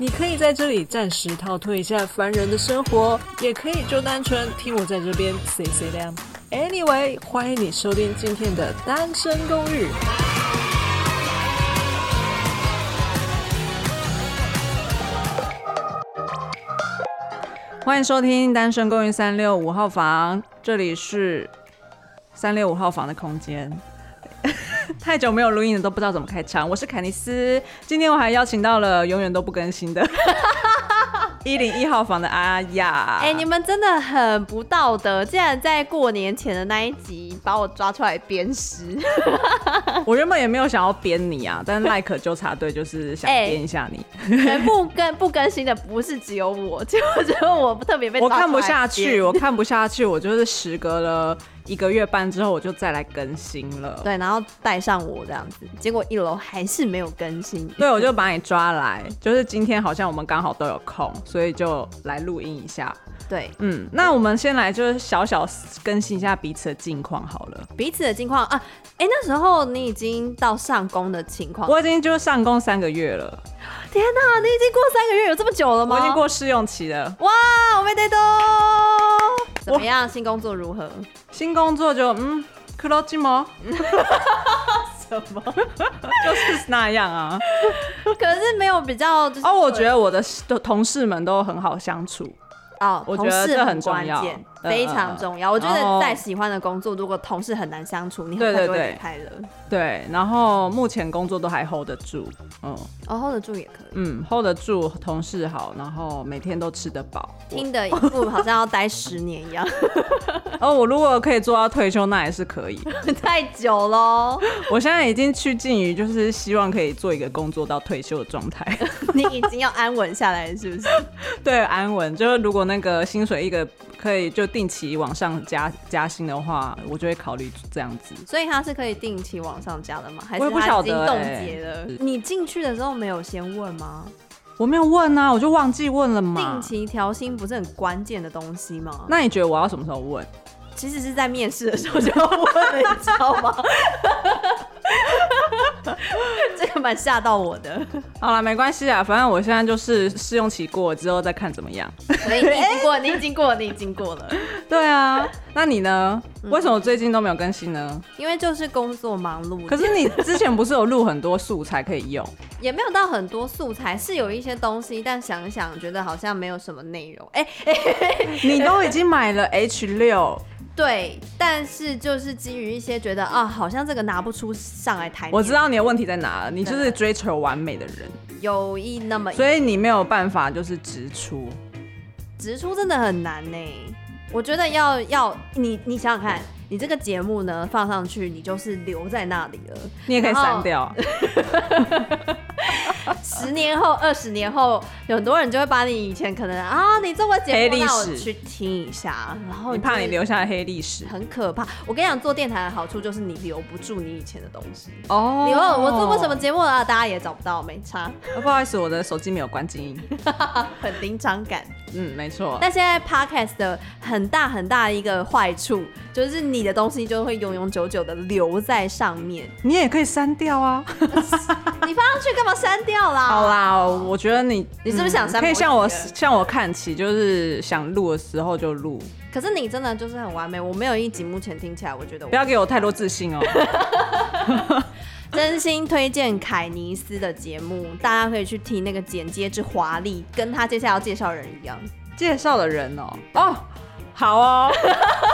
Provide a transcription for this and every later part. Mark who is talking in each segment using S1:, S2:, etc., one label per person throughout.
S1: 你可以在这里暂时逃脱一下凡人的生活，也可以就单纯听我在这边 say say 亮。Anyway，欢迎你收听今天的单身公寓。
S2: 欢迎收听单身公寓三六五号房，这里是三六五号房的空间。太久没有录音了，都不知道怎么开场。我是凯尼斯，今天我还邀请到了永远都不更新的 一零一号房的阿雅。
S3: 哎、欸，你们真的很不道德，竟然在过年前的那一集把我抓出来鞭尸。
S2: 我原本也没有想要鞭你啊，但是赖可纠察队就是想鞭一下你。
S3: 全部更不更新的不是只有我，就只有我特别被。
S2: 我看不下去，我看不下去，我就是时隔了。一个月半之后我就再来更新了，
S3: 对，然后带上我这样子，结果一楼还是没有更新，
S2: 对，我就把你抓来，就是今天好像我们刚好都有空，所以就来录音一下。
S3: 对，
S2: 嗯，那我们先来就是小小更新一下彼此的近况好了。
S3: 彼此的近况啊，哎、欸，那时候你已经到上工的情况，
S2: 我已经就是上工三个月了。
S3: 天哪，你已经过三个月有这么久了吗？
S2: 我已经过试用期了。
S3: 哇，我没得动。怎么样？新工作如何？
S2: 新工作就嗯，可乐鸡毛。什么？就是那样啊。
S3: 可是没有比较。
S2: 哦，我觉得我的同事们都很好相处。
S3: 哦，
S2: 我觉得这很关键。
S3: 非常重要，我觉得在喜欢的工作，如果同事很难相处，你很快就会离开了。
S2: 对，然后目前工作都还 hold 得住，嗯，
S3: 哦，hold 得住也可以，
S2: 嗯，hold 得住，同事好，然后每天都吃得饱，
S3: 听的一副好像要待十年一样。
S2: 哦，我如果可以做到退休，那也是可以。
S3: 太久了，
S2: 我现在已经趋近于就是希望可以做一个工作到退休的状态。
S3: 你已经要安稳下来，是不是？
S2: 对，安稳，就是如果那个薪水一个可以就。定期往上加加薪的话，我就会考虑这样子。
S3: 所以他是可以定期往上加的吗？还是他已经冻结了？你进去的时候没有先问吗？
S2: 我没有问啊，我就忘记问了嘛。
S3: 定期调薪不是很关键的东西吗？
S2: 那你觉得我要什么时候问？
S3: 其实是在面试的时候就要问了，你知道吗？这个蛮吓到我的。
S2: 好了，没关系啊，反正我现在就是试用期过了之后再看怎么样。
S3: 所以你已经过，你已经过了，你已经过了。
S2: 对啊，那你呢？为什么最近都没有更新呢？
S3: 因为就是工作忙碌。
S2: 可是你之前不是有录很多素材可以用？
S3: 也没有到很多素材，是有一些东西，但想一想觉得好像没有什么内容。哎、欸 欸，
S2: 你都已经买了 H 六。
S3: 对，但是就是基于一些觉得啊，好像这个拿不出上来台。
S2: 我知道你的问题在哪了，你就是追求完美的人，
S3: 有一那么一，
S2: 所以你没有办法就是直出，
S3: 直出真的很难呢。我觉得要要你你想想看。你这个节目呢，放上去，你就是留在那里了。
S2: 你也可以删掉。
S3: 十年后、二十年后，有很多人就会把你以前可能啊，你做过节目，那我去听一下。然后
S2: 你怕你留下黑历史，
S3: 很可怕。我跟你讲，做电台的好处就是你留不住你以前的东西。
S2: 哦。
S3: 你问我做过什么节目啊？大家也找不到，没差。
S2: 啊、不好意思，我的手机没有关静音。
S3: 很临场感。
S2: 嗯，没错。
S3: 但现在 Podcast 的很大很大的一个坏处就是你。你的东西就会永永久久的留在上面，
S2: 你也可以删掉啊！
S3: 你放上去干嘛删掉啦？
S2: 好啦，我觉得你
S3: 你是不是想删？
S2: 可以向我向我看齐，就是想录的时候就录。
S3: 可是你真的就是很完美，我没有一集目前听起来，我觉得我
S2: 不要给我太多自信哦。
S3: 真心推荐凯尼斯的节目，大家可以去听那个剪接之华丽，跟他接下来要介绍人一样。
S2: 介绍的人哦哦。好哦，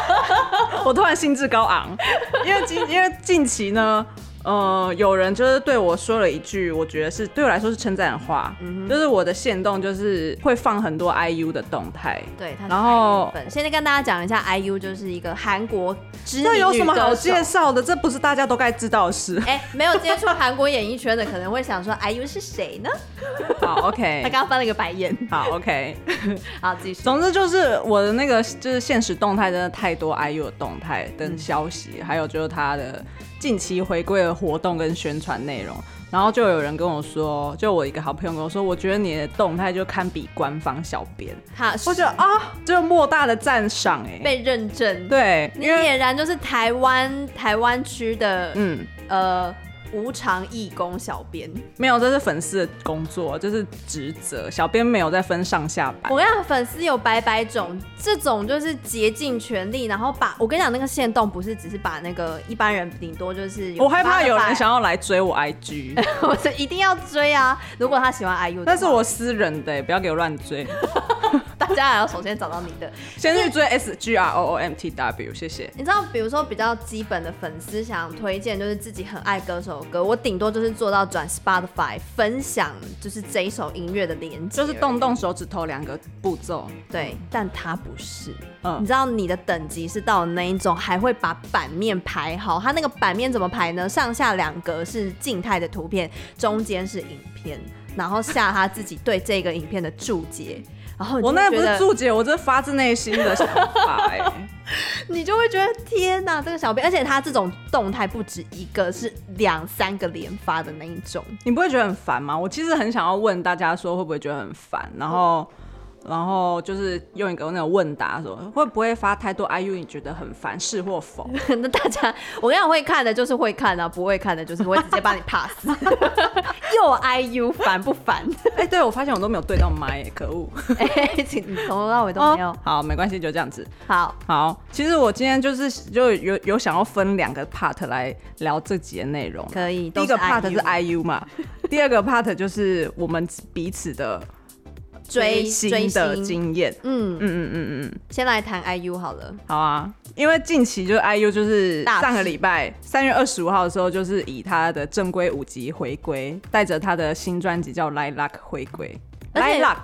S2: 我突然兴致高昂，因为近因为近期呢，呃，有人就是对我说了一句，我觉得是对我来说是称赞的话，嗯、就是我的限动就是会放很多 IU 的动态，
S3: 对，
S2: 然后
S3: 现在跟大家讲一下，IU 就是一个韩国知名
S2: 这有什么好介绍的？这不是大家都该知道的事。
S3: 哎、欸，没有接触韩国演艺圈的可能会想说，IU 是谁呢？
S2: 好，OK，
S3: 他刚刚翻了一个白眼。
S2: 好，OK，
S3: 好，继续。
S2: 总之就是我的那个就是现实动态真的太多 IU 的动态跟消息，嗯、还有就是他的。近期回归的活动跟宣传内容，然后就有人跟我说，就我一个好朋友跟我说，我觉得你的动态就堪比官方小编，
S3: 他
S2: 我觉得啊，就莫大的赞赏哎，
S3: 被认证，
S2: 对，
S3: 你俨然就是台湾台湾区的，嗯呃。无偿义工小编
S2: 没有，这是粉丝的工作，这是职责。小编没有在分上下班。
S3: 我跟你讲，粉丝有百百种，这种就是竭尽全力，然后把我跟你讲，那个限动不是只是把那个一般人顶多就是。
S2: 我害怕有人想要来追我 IG，
S3: 我是一定要追啊！如果他喜欢 IU，
S2: 那是我私人的，不要给我乱追。
S3: 大家还要首先找到你的，
S2: 先去追 S G R O O M T W，谢谢。
S3: 你知道，比如说比较基本的粉丝想推荐，就是自己很爱歌手的歌，我顶多就是做到转 Spotify 分享，就是这一首音乐的连接，
S2: 就是动动手指头两个步骤。
S3: 对，但他不是。嗯，你知道你的等级是到那一种，还会把版面排好。他那个版面怎么排呢？上下两格是静态的图片，中间是影片，然后下他自己对这个影片的注解。然后
S2: 我那不是注解，我这是发自内心的想法哎，
S3: 你就会觉得天哪，这个小编，而且他这种动态不止一个，是两三个连发的那一种，
S2: 你不会觉得很烦吗？我其实很想要问大家说，会不会觉得很烦？然后。然后就是用一个那种问答说，会不会发太多 IU？你觉得很烦，是或否？
S3: 那大家，我跟你讲，会看的就是会看啊，不会看的就是会直接把你 pass。又 IU 烦不烦？
S2: 哎、欸，对，我发现我都没有对到麦，可恶！哎、欸，
S3: 从头到尾都没有。哦、
S2: 好，没关系，就这样子。
S3: 好
S2: 好，其实我今天就是就有有想要分两个 part 来聊这集的内容。
S3: 可以，
S2: 第一个 part 是 IU 嘛，第二个 part 就是我们彼此的。追星的经验，嗯嗯嗯嗯嗯，
S3: 先来谈 IU 好了。
S2: 好啊，因为近期就是 IU 就是上个礼拜三月二十五号的时候，就是以他的正规五级回归，带着他的新专辑叫《Lilac》回归。Lilac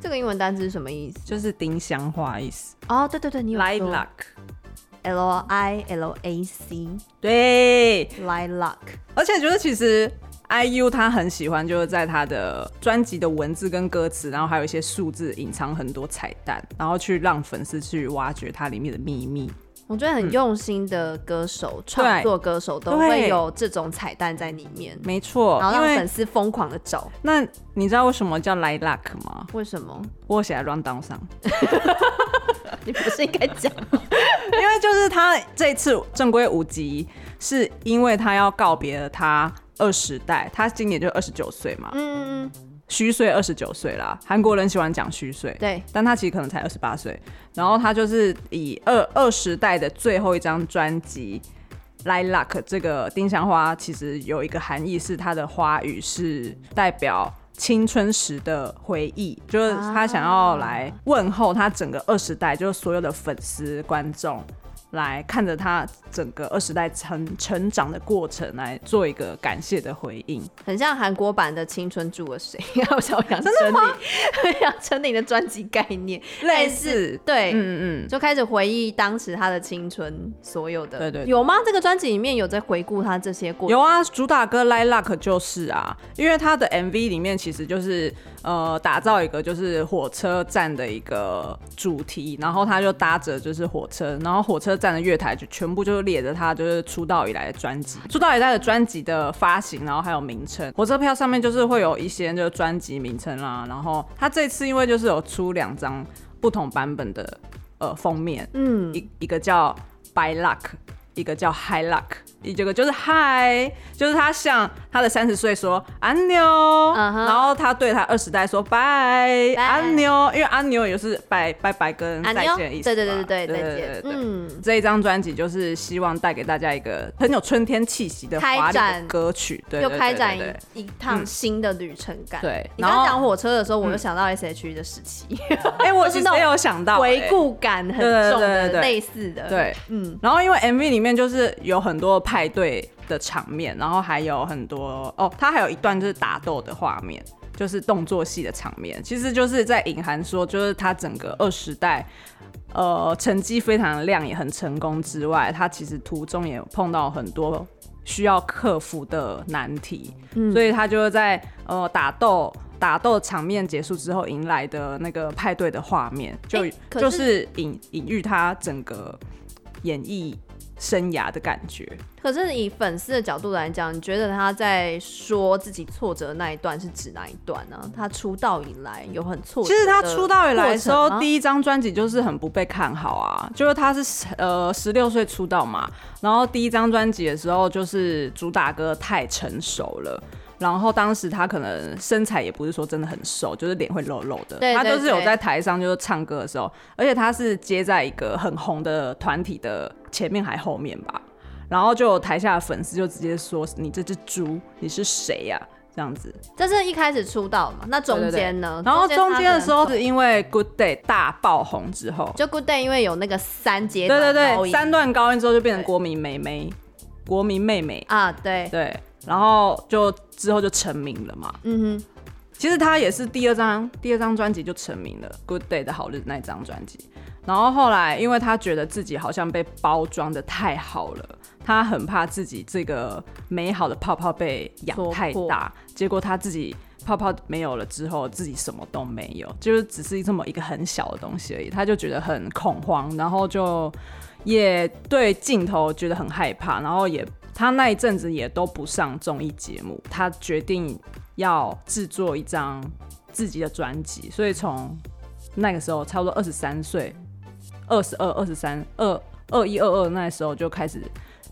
S3: 这个英文单词是什么意思？
S2: 就是丁香花意思。
S3: 哦，对对对，你有说。Lilac，L I L A C，
S2: 对
S3: ，Lilac。
S2: 而且觉得其实。IU 他很喜欢，就是在他的专辑的文字跟歌词，然后还有一些数字，隐藏很多彩蛋，然后去让粉丝去挖掘它里面的秘密。
S3: 我觉得很用心的歌手，创、嗯、作歌手都会有这种彩蛋在里面。
S2: 没错，
S3: 然后让粉丝疯狂的找。
S2: 那你知道为什么叫 Lilac 吗？
S3: 为什么？
S2: 我写在 rundown 上。
S3: 你不是应该讲？
S2: 因为就是他这次正规五辑，是因为他要告别了他。二十代，他今年就二十九岁嘛，嗯嗯嗯，虚岁二十九岁啦。韩国人喜欢讲虚岁，
S3: 对，
S2: 但他其实可能才二十八岁。然后他就是以二二十代的最后一张专辑《Lilac》这个丁香花，其实有一个含义，是它的花语是代表青春时的回忆，就是他想要来问候他整个二十代，就是所有的粉丝观众。来看着他整个二十代成成长的过程，来做一个感谢的回应，
S3: 很像韩国版的《青春住了谁》，要 想杨丞琳，杨丞琳的专辑概念。类似，对，嗯嗯，就开始回忆当时他的青春，所有的，
S2: 对对，
S3: 有吗？这个专辑里面有在回顾他这些过程？
S2: 有啊，主打歌《Lilac》就是啊，因为他的 MV 里面其实就是呃，打造一个就是火车站的一个主题，然后他就搭着就是火车，然后火车。站的月台就全部就是列着他就是出道以来的专辑，出道以来的专辑的发行，然后还有名称，火车票上面就是会有一些就是专辑名称啦。然后他这次因为就是有出两张不同版本的呃封面，嗯，一一个叫 By Luck，一个叫 High Luck 一。这个就是嗨，就是他向他的三十岁说安妞，uh huh. 然后他对他二十代说拜安妞，因为安妞也是拜拜拜跟再见的意思。对对对对对对对对。嗯，这一张专辑就是希望带给大家一个很有春天气息的华丽的歌曲，对，
S3: 又开展一趟新的旅程感。
S2: 对，
S3: 你刚讲火车的时候，我就想到 S.H.E 的时期。
S2: 哎，我其实 也有想到
S3: 回顾感很重的类似的。
S2: 对，嗯。然后因为 MV 里面面就是有很多派对的场面，然后还有很多哦，他还有一段就是打斗的画面，就是动作戏的场面，其实就是在隐含说，就是他整个二十代，呃，成绩非常的亮，也很成功之外，他其实途中也碰到很多需要克服的难题，嗯，所以他就在呃打斗。打斗场面结束之后，迎来的那个派对的画面，就、就是隐隐喻他整个演艺生涯的感觉。
S3: 可是以粉丝的角度来讲，你觉得他在说自己挫折的那一段是指哪一段呢？他出道以来有很挫折。
S2: 其实他出道以来的时候，第一张专辑就是很不被看好啊，就是他是呃十六岁出道嘛，然后第一张专辑的时候就是主打歌太成熟了。然后当时他可能身材也不是说真的很瘦，就是脸会肉肉的。对对对，他就是有在台上就是唱歌的时候，而且他是接在一个很红的团体的前面还后面吧。然后就有台下的粉丝就直接说：“你这只猪，你是谁呀？”这样子。
S3: 这是一开始出道嘛？那中间呢？
S2: 然后中间的时候是因为 Good Day 大爆红之后，
S3: 就 Good Day 因为有那个三阶
S2: 对对对三段高音之后就变成国民妹妹，国民妹妹
S3: 啊，对
S2: 对。然后就之后就成名了嘛。嗯哼，其实他也是第二张第二张专辑就成名了，《Good Day》的好日子那张专辑。然后后来，因为他觉得自己好像被包装的太好了，他很怕自己这个美好的泡泡被养太大，结果他自己泡泡没有了之后，自己什么都没有，就是只是这么一个很小的东西而已。他就觉得很恐慌，然后就也对镜头觉得很害怕，然后也。他那一阵子也都不上综艺节目，他决定要制作一张自己的专辑，所以从那个时候差不多二十三岁，二十二、二十三、二二一、二二那时候就开始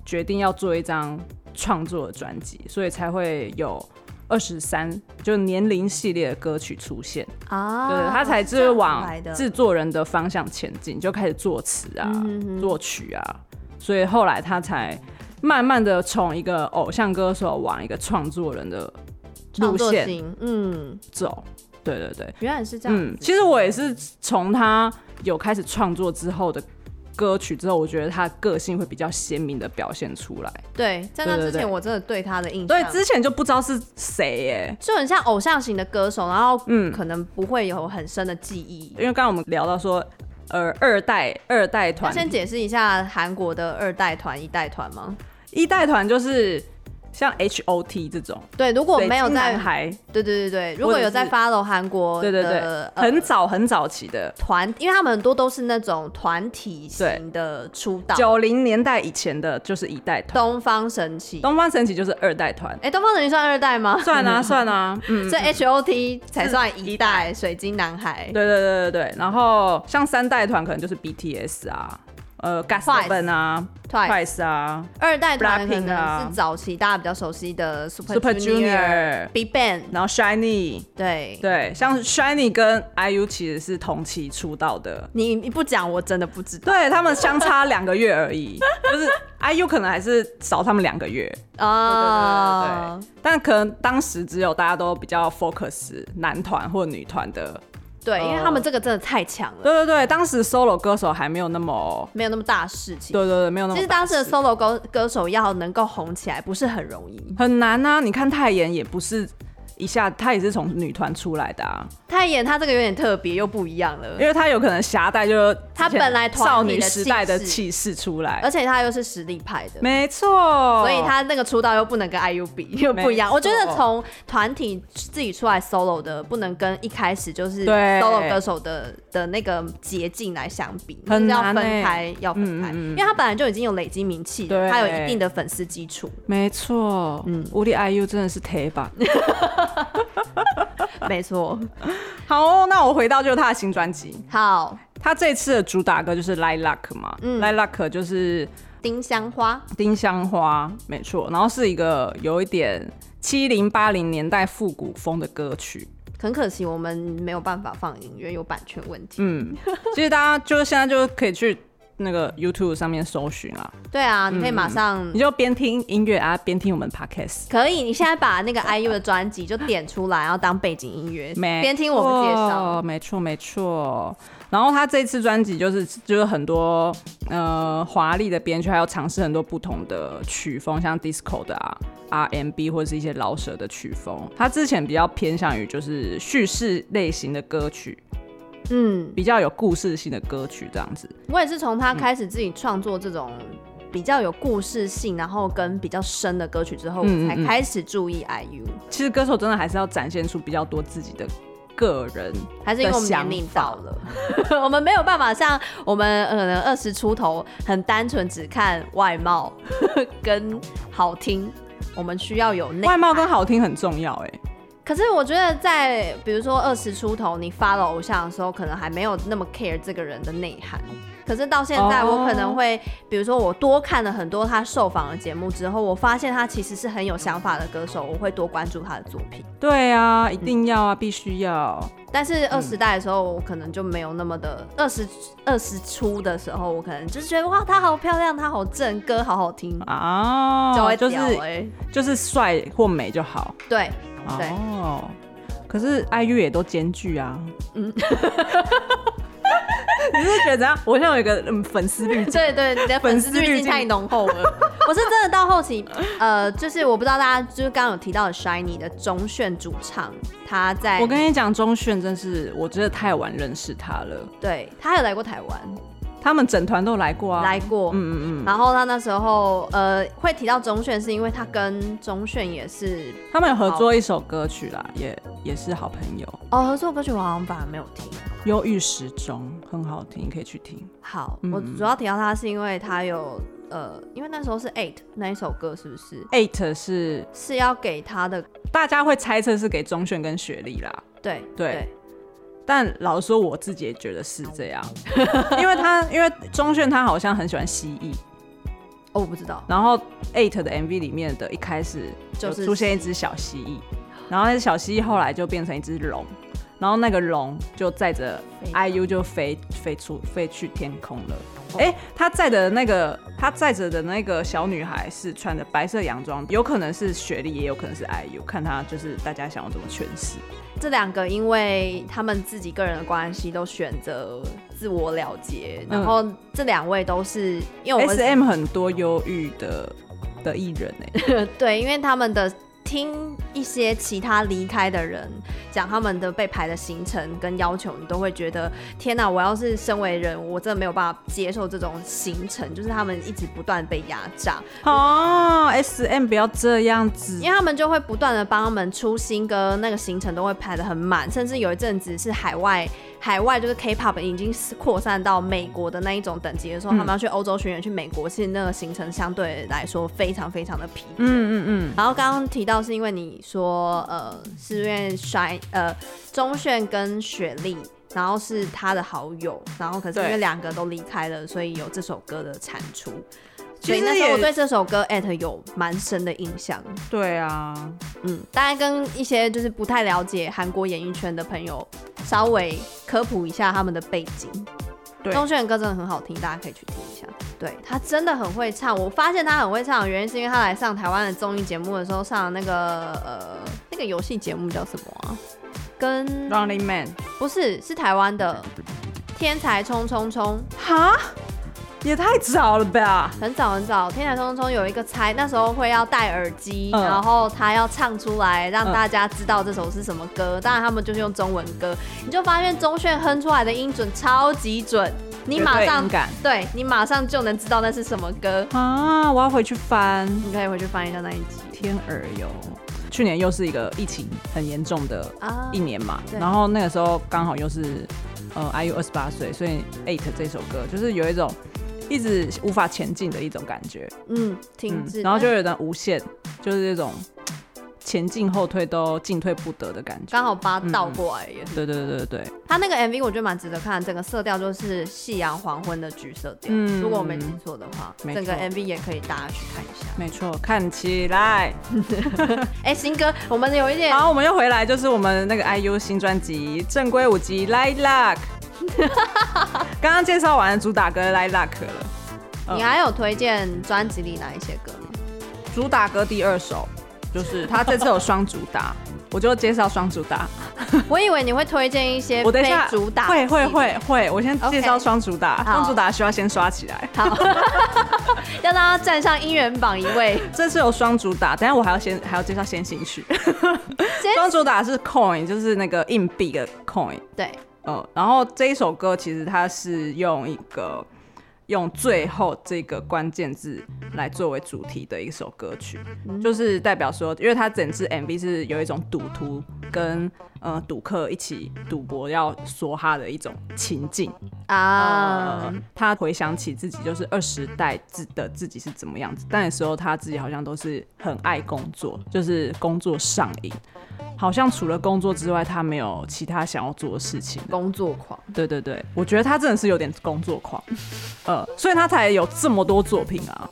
S2: 决定要做一张创作的专辑，所以才会有二十三就年龄系列的歌曲出现啊，对，他才就是往制作人的方向前进，就开始作词啊、作曲啊，所以后来他才。慢慢的从一个偶像歌手往一个创作人的路线，嗯，走，对对对，
S3: 原来是这样。
S2: 嗯，其实我也是从他有开始创作之后的歌曲之后，我觉得他个性会比较鲜明的表现出来。
S3: 对，在那之前我真的对他的印象，
S2: 对，之前就不知道是谁耶，
S3: 就很像偶像型的歌手，然后嗯，可能不会有很深的记忆。
S2: 因为刚刚我们聊到说，呃，二代二代团，
S3: 先解释一下韩国的二代团一代团吗？
S2: 一代团就是像 H O T 这种，
S3: 对，如果没有在还，对对对对，如果有在 follow 韩国，对对对，
S2: 很早很早期的。
S3: 团，因为他们很多都是那种团体型的出道，
S2: 九零年代以前的就是一代团，
S3: 东方神起，
S2: 东方神起就是二代团，
S3: 哎，东方神起算二代吗？
S2: 算啊 算啊，嗯，
S3: 所以 H O T 才算一代，水晶男孩，
S2: 对对对对对，然后像三代团可能就是 B T S 啊。呃，GOT7 啊，Twice 啊，
S3: 二代团可能是早期大家比较熟悉的 Super Junior、Big Bang，
S2: 然后 SHINee，
S3: 对
S2: 对，像 SHINee 跟 IU 其实是同期出道的。
S3: 你你不讲，我真的不知道。
S2: 对，他们相差两个月而已，就是 IU 可能还是少他们两个月啊。对对对，但可能当时只有大家都比较 focus 男团或女团的。
S3: 对，因为他们这个真的太强了。
S2: 对对对，当时 solo 歌手还没有那么
S3: 没有那么大事情。
S2: 对对对，没有那么。
S3: 其实当时的 solo 歌歌手要能够红起来，不是很容易，
S2: 很难啊！你看泰妍也不是。一下，她也是从女团出来的啊。
S3: 泰妍他这个有点特别，又不一样了，
S2: 因为她有可能携带就是
S3: 他本来
S2: 少女时代的气势。出来，
S3: 而且她又是实力派的，
S2: 没错。
S3: 所以她那个出道又不能跟 IU 比，又不一样。我觉得从团体自己出来 solo 的，不能跟一开始就是 solo 歌手的的那个捷径来相比，很要分开，要分开，因为她本来就已经有累积名气，她有一定的粉丝基础，
S2: 没错。嗯，无敌 IU 真的是铁吧。
S3: 没错，
S2: 好哦，那我回到就是他的新专辑。
S3: 好，
S2: 他这次的主打歌就是《Lilac》嘛，嗯，《Lilac》就是
S3: 丁香花，
S2: 丁香花，没错。然后是一个有一点七零八零年代复古风的歌曲。
S3: 很可惜我们没有办法放音乐，有版权问题。
S2: 嗯，其实大家就是现在就可以去那个 YouTube 上面搜寻啊。
S3: 对啊，你可以马上，
S2: 你就边听音乐啊，边听我们 Podcast。
S3: 可以，你现在把那个 IU 的专辑就点出来，然后当背景音乐，边听我们介绍。
S2: 没错，没错。然后他这次专辑就是就是很多呃华丽的编曲，还有尝试很多不同的曲风，像 Disco 的啊、R&B 或者是一些老舍的曲风。他之前比较偏向于就是叙事类型的歌曲。嗯，比较有故事性的歌曲这样子。
S3: 我也是从他开始自己创作这种比较有故事性，然后跟比较深的歌曲之后，我才开始注意 IU。
S2: 其实歌手真的还是要展现出比较多自己的个人，
S3: 还是因为我们年龄到了，我们没有办法像我们可能二十出头，很单纯只看外貌 跟好听。我们需要有内
S2: 外貌跟好听很重要哎。
S3: 可是我觉得，在比如说二十出头，你发了偶像的时候，可能还没有那么 care 这个人的内涵。可是到现在，我可能会，比如说我多看了很多他受访的节目之后，我发现他其实是很有想法的歌手，我会多关注他的作品。
S2: 对啊，一定要啊，嗯、必须要。
S3: 但是二十代的时候，我可能就没有那么的二十二十出的时候，我可能就是觉得哇，她好漂亮，她好正，歌好好听啊，就
S2: 是就是帅或美就好。
S3: 对。对
S2: 哦，可是 IU 也都兼具啊。嗯，你是，是觉得怎样？我现在有一个嗯粉丝滤镜，
S3: 对对，你的粉丝滤镜太浓厚了。我是真的到后期，呃，就是我不知道大家就是刚刚有提到的 SHINee 的中炫主唱，他在
S2: 我跟你讲，中炫真是我真的太晚认识他了。
S3: 对，他还有来过台湾。
S2: 他们整团都来过啊，
S3: 来过，嗯嗯嗯。然后他那时候，呃，会提到钟铉，是因为他跟钟铉也是，
S2: 他们有合作一首歌曲啦，也也是好朋友。
S3: 哦，合作歌曲我好像反而没有听，《
S2: 忧郁时钟》很好听，可以去听。
S3: 好，我主要提到他是因为他有，呃，因为那时候是 Eight 那一首歌，是不是
S2: ？Eight 是
S3: 是要给他的，
S2: 大家会猜测是给钟铉跟雪莉啦。
S3: 对
S2: 对。对但老实说，我自己也觉得是这样，因为他因为钟铉他好像很喜欢蜥蜴，
S3: 哦，我不知道。
S2: 然后 Eight 的 MV 里面的一开始就是出现一只小蜥蜴，然后那只小蜥蜴后来就变成一只龙，然后那个龙就载着 IU 就飞飞出飞去天空了。哎、欸，他载的那个他载着的那个小女孩是穿着白色洋装，有可能是雪莉，也有可能是 IU，看他就是大家想要怎么诠释。
S3: 这两个，因为他们自己个人的关系，都选择自我了结。嗯、然后这两位都是因为我们
S2: SM 很多忧郁的的艺人哎，
S3: 对，因为他们的。听一些其他离开的人讲他们的被排的行程跟要求，你都会觉得天哪！我要是身为人，我真的没有办法接受这种行程，就是他们一直不断被压榨。
S2: 哦，SM 不要这样子，
S3: 因为他们就会不断的帮他们出新歌，那个行程都会排的很满，甚至有一阵子是海外。海外就是 K-pop 已经扩散到美国的那一种等级的时候，嗯、他们要去欧洲巡演，去美国，其实那个行程相对来说非常非常的疲惫。嗯嗯嗯。然后刚刚提到是因为你说，呃，是因为 SHINee 呃，钟铉跟雪莉，然后是他的好友，然后可是因为两个都离开了，所以有这首歌的产出。所以那时候我对这首歌 at 有蛮深的印象。
S2: 对啊，
S3: 嗯，大概跟一些就是不太了解韩国演艺圈的朋友稍微科普一下他们的背景。对，钟铉的歌真的很好听，大家可以去听一下。对，他真的很会唱，我发现他很会唱的原因是因为他来上台湾的综艺节目的时候上的那个呃那个游戏节目叫什么啊？跟
S2: Running Man
S3: 不是，是台湾的天才冲冲冲
S2: 哈。也太早了吧！
S3: 很早很早，天才冲冲冲有一个猜，那时候会要戴耳机，嗯、然后他要唱出来，让大家知道这首是什么歌。当然他们就是用中文歌，你就发现钟铉哼出来的音准超级准，你马上对，对你马上就能知道那是什么歌
S2: 啊！我要回去翻，
S3: 你可以回去翻一下那一集。
S2: 天儿哟，去年又是一个疫情很严重的一年嘛，啊、然后那个时候刚好又是呃 IU 二十八岁，所以 Eight 这首歌就是有一种。一直无法前进的一种感觉，
S3: 嗯，停滞、嗯，
S2: 然后就有点无限，就是这种前进后退都进退不得的感觉，
S3: 刚好把它倒过来也是。
S2: 对对对对。对，
S3: 他那个 MV 我觉得蛮值得看，整个色调就是夕阳黄昏的橘色调，嗯，如果我没记错的话，整个 MV 也可以大家去看一下。
S2: 没错，看起来，
S3: 哎、欸，新歌我们有一点，
S2: 好，我们又回来，就是我们那个 IU 新专辑正规五辑《Light Luck》。刚刚介绍完了主打歌《Lilac》了，
S3: 你还有推荐专辑里哪一些歌吗？
S2: 主打歌第二首就是他这次有双主打。我就介绍双主打，
S3: 我以为你会推荐一些非主打，
S2: 会会会会，我先介绍双主打，双.主打需要先刷起来，
S3: 好，要让他站上音源榜一位。
S2: 这次有双主打，等下我还要先还要介绍先行曲，双主打是 coin，就是那个硬币的 coin，
S3: 对，
S2: 嗯，然后这一首歌其实它是用一个。用最后这个关键字来作为主题的一首歌曲，就是代表说，因为它整支 MV 是有一种赌徒跟呃赌客一起赌博要梭哈的一种情境啊、呃。他回想起自己就是二十代自的自己是怎么样子，但那时候他自己好像都是很爱工作，就是工作上瘾。好像除了工作之外，他没有其他想要做的事情。
S3: 工作狂，
S2: 对对对，我觉得他真的是有点工作狂，呃，所以他才有这么多作品啊。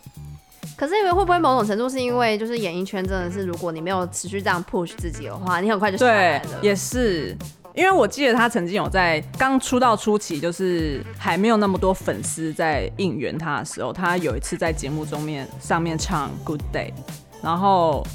S3: 可是因为会不会某种程度是因为就是演艺圈真的是，如果你没有持续这样 push 自己的话，你很快就下来了。
S2: 对，也是，因为我记得他曾经有在刚出道初期，就是还没有那么多粉丝在应援他的时候，他有一次在节目中面上面唱 Good Day，然后。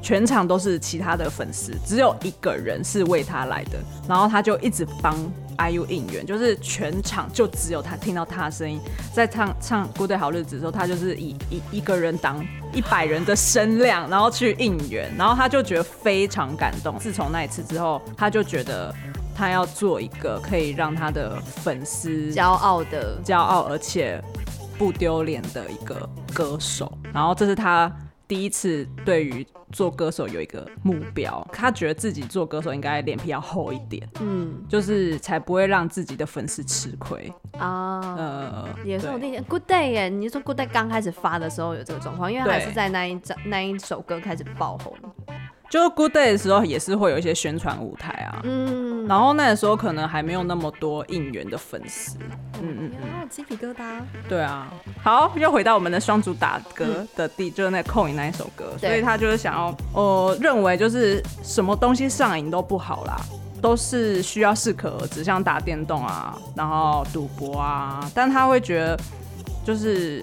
S2: 全场都是其他的粉丝，只有一个人是为他来的，然后他就一直帮 IU 应援，就是全场就只有他听到他的声音，在唱唱《Good 好日子》的时候，他就是以一一个人当一百人的声量，然后去应援，然后他就觉得非常感动。自从那一次之后，他就觉得他要做一个可以让他的粉丝
S3: 骄傲的、
S2: 骄傲而且不丢脸的一个歌手，然后这是他。第一次对于做歌手有一个目标，他觉得自己做歌手应该脸皮要厚一点，嗯，就是才不会让自己的粉丝吃亏。啊。呃，
S3: 也是我那天 Good Day 耶，你说 Good Day 刚开始发的时候有这个状况，因为还是在那一张那一首歌开始爆红。
S2: 就 Good Day 的时候也是会有一些宣传舞台啊，嗯，然后那个时候可能还没有那么多应援的粉丝，嗯嗯
S3: 嗯，鸡皮疙瘩，
S2: 对啊，好，又回到我们的双主打歌的地，嗯、就是那 Coin 那一首歌，所以他就是想要，呃认为就是什么东西上瘾都不好啦，都是需要适可而止，像打电动啊，然后赌博啊，但他会觉得就是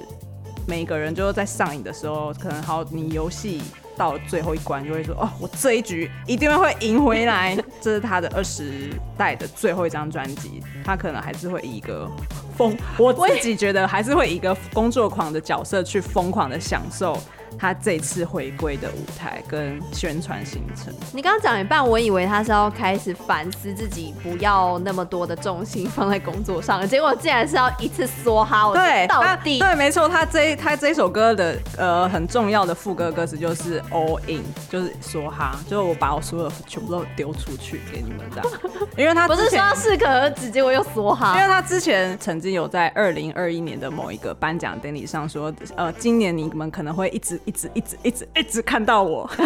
S2: 每个人就是在上瘾的时候，可能好你游戏。到了最后一关，就会说：“哦，我这一局一定会赢回来。”这是他的二十代的最后一张专辑，他可能还是会以一个疯，我自己觉得还是会以一个工作狂的角色去疯狂的享受。他这次回归的舞台跟宣传行程，
S3: 你刚刚讲一半，我以为他是要开始反思自己，不要那么多的重心放在工作上，结果竟然是要一次梭哈。
S2: 对，
S3: 到底
S2: 对，没错，他这他这首歌的呃很重要的副歌歌词就是 all in，就是梭哈，就是我把我所有全部都丢出去给你们这样，因为他
S3: 不是说要适可而止，结果又梭哈，
S2: 因为他之前曾经有在二零二一年的某一个颁奖典礼上说，呃，今年你们可能会一直。一直一直一直一直看到我，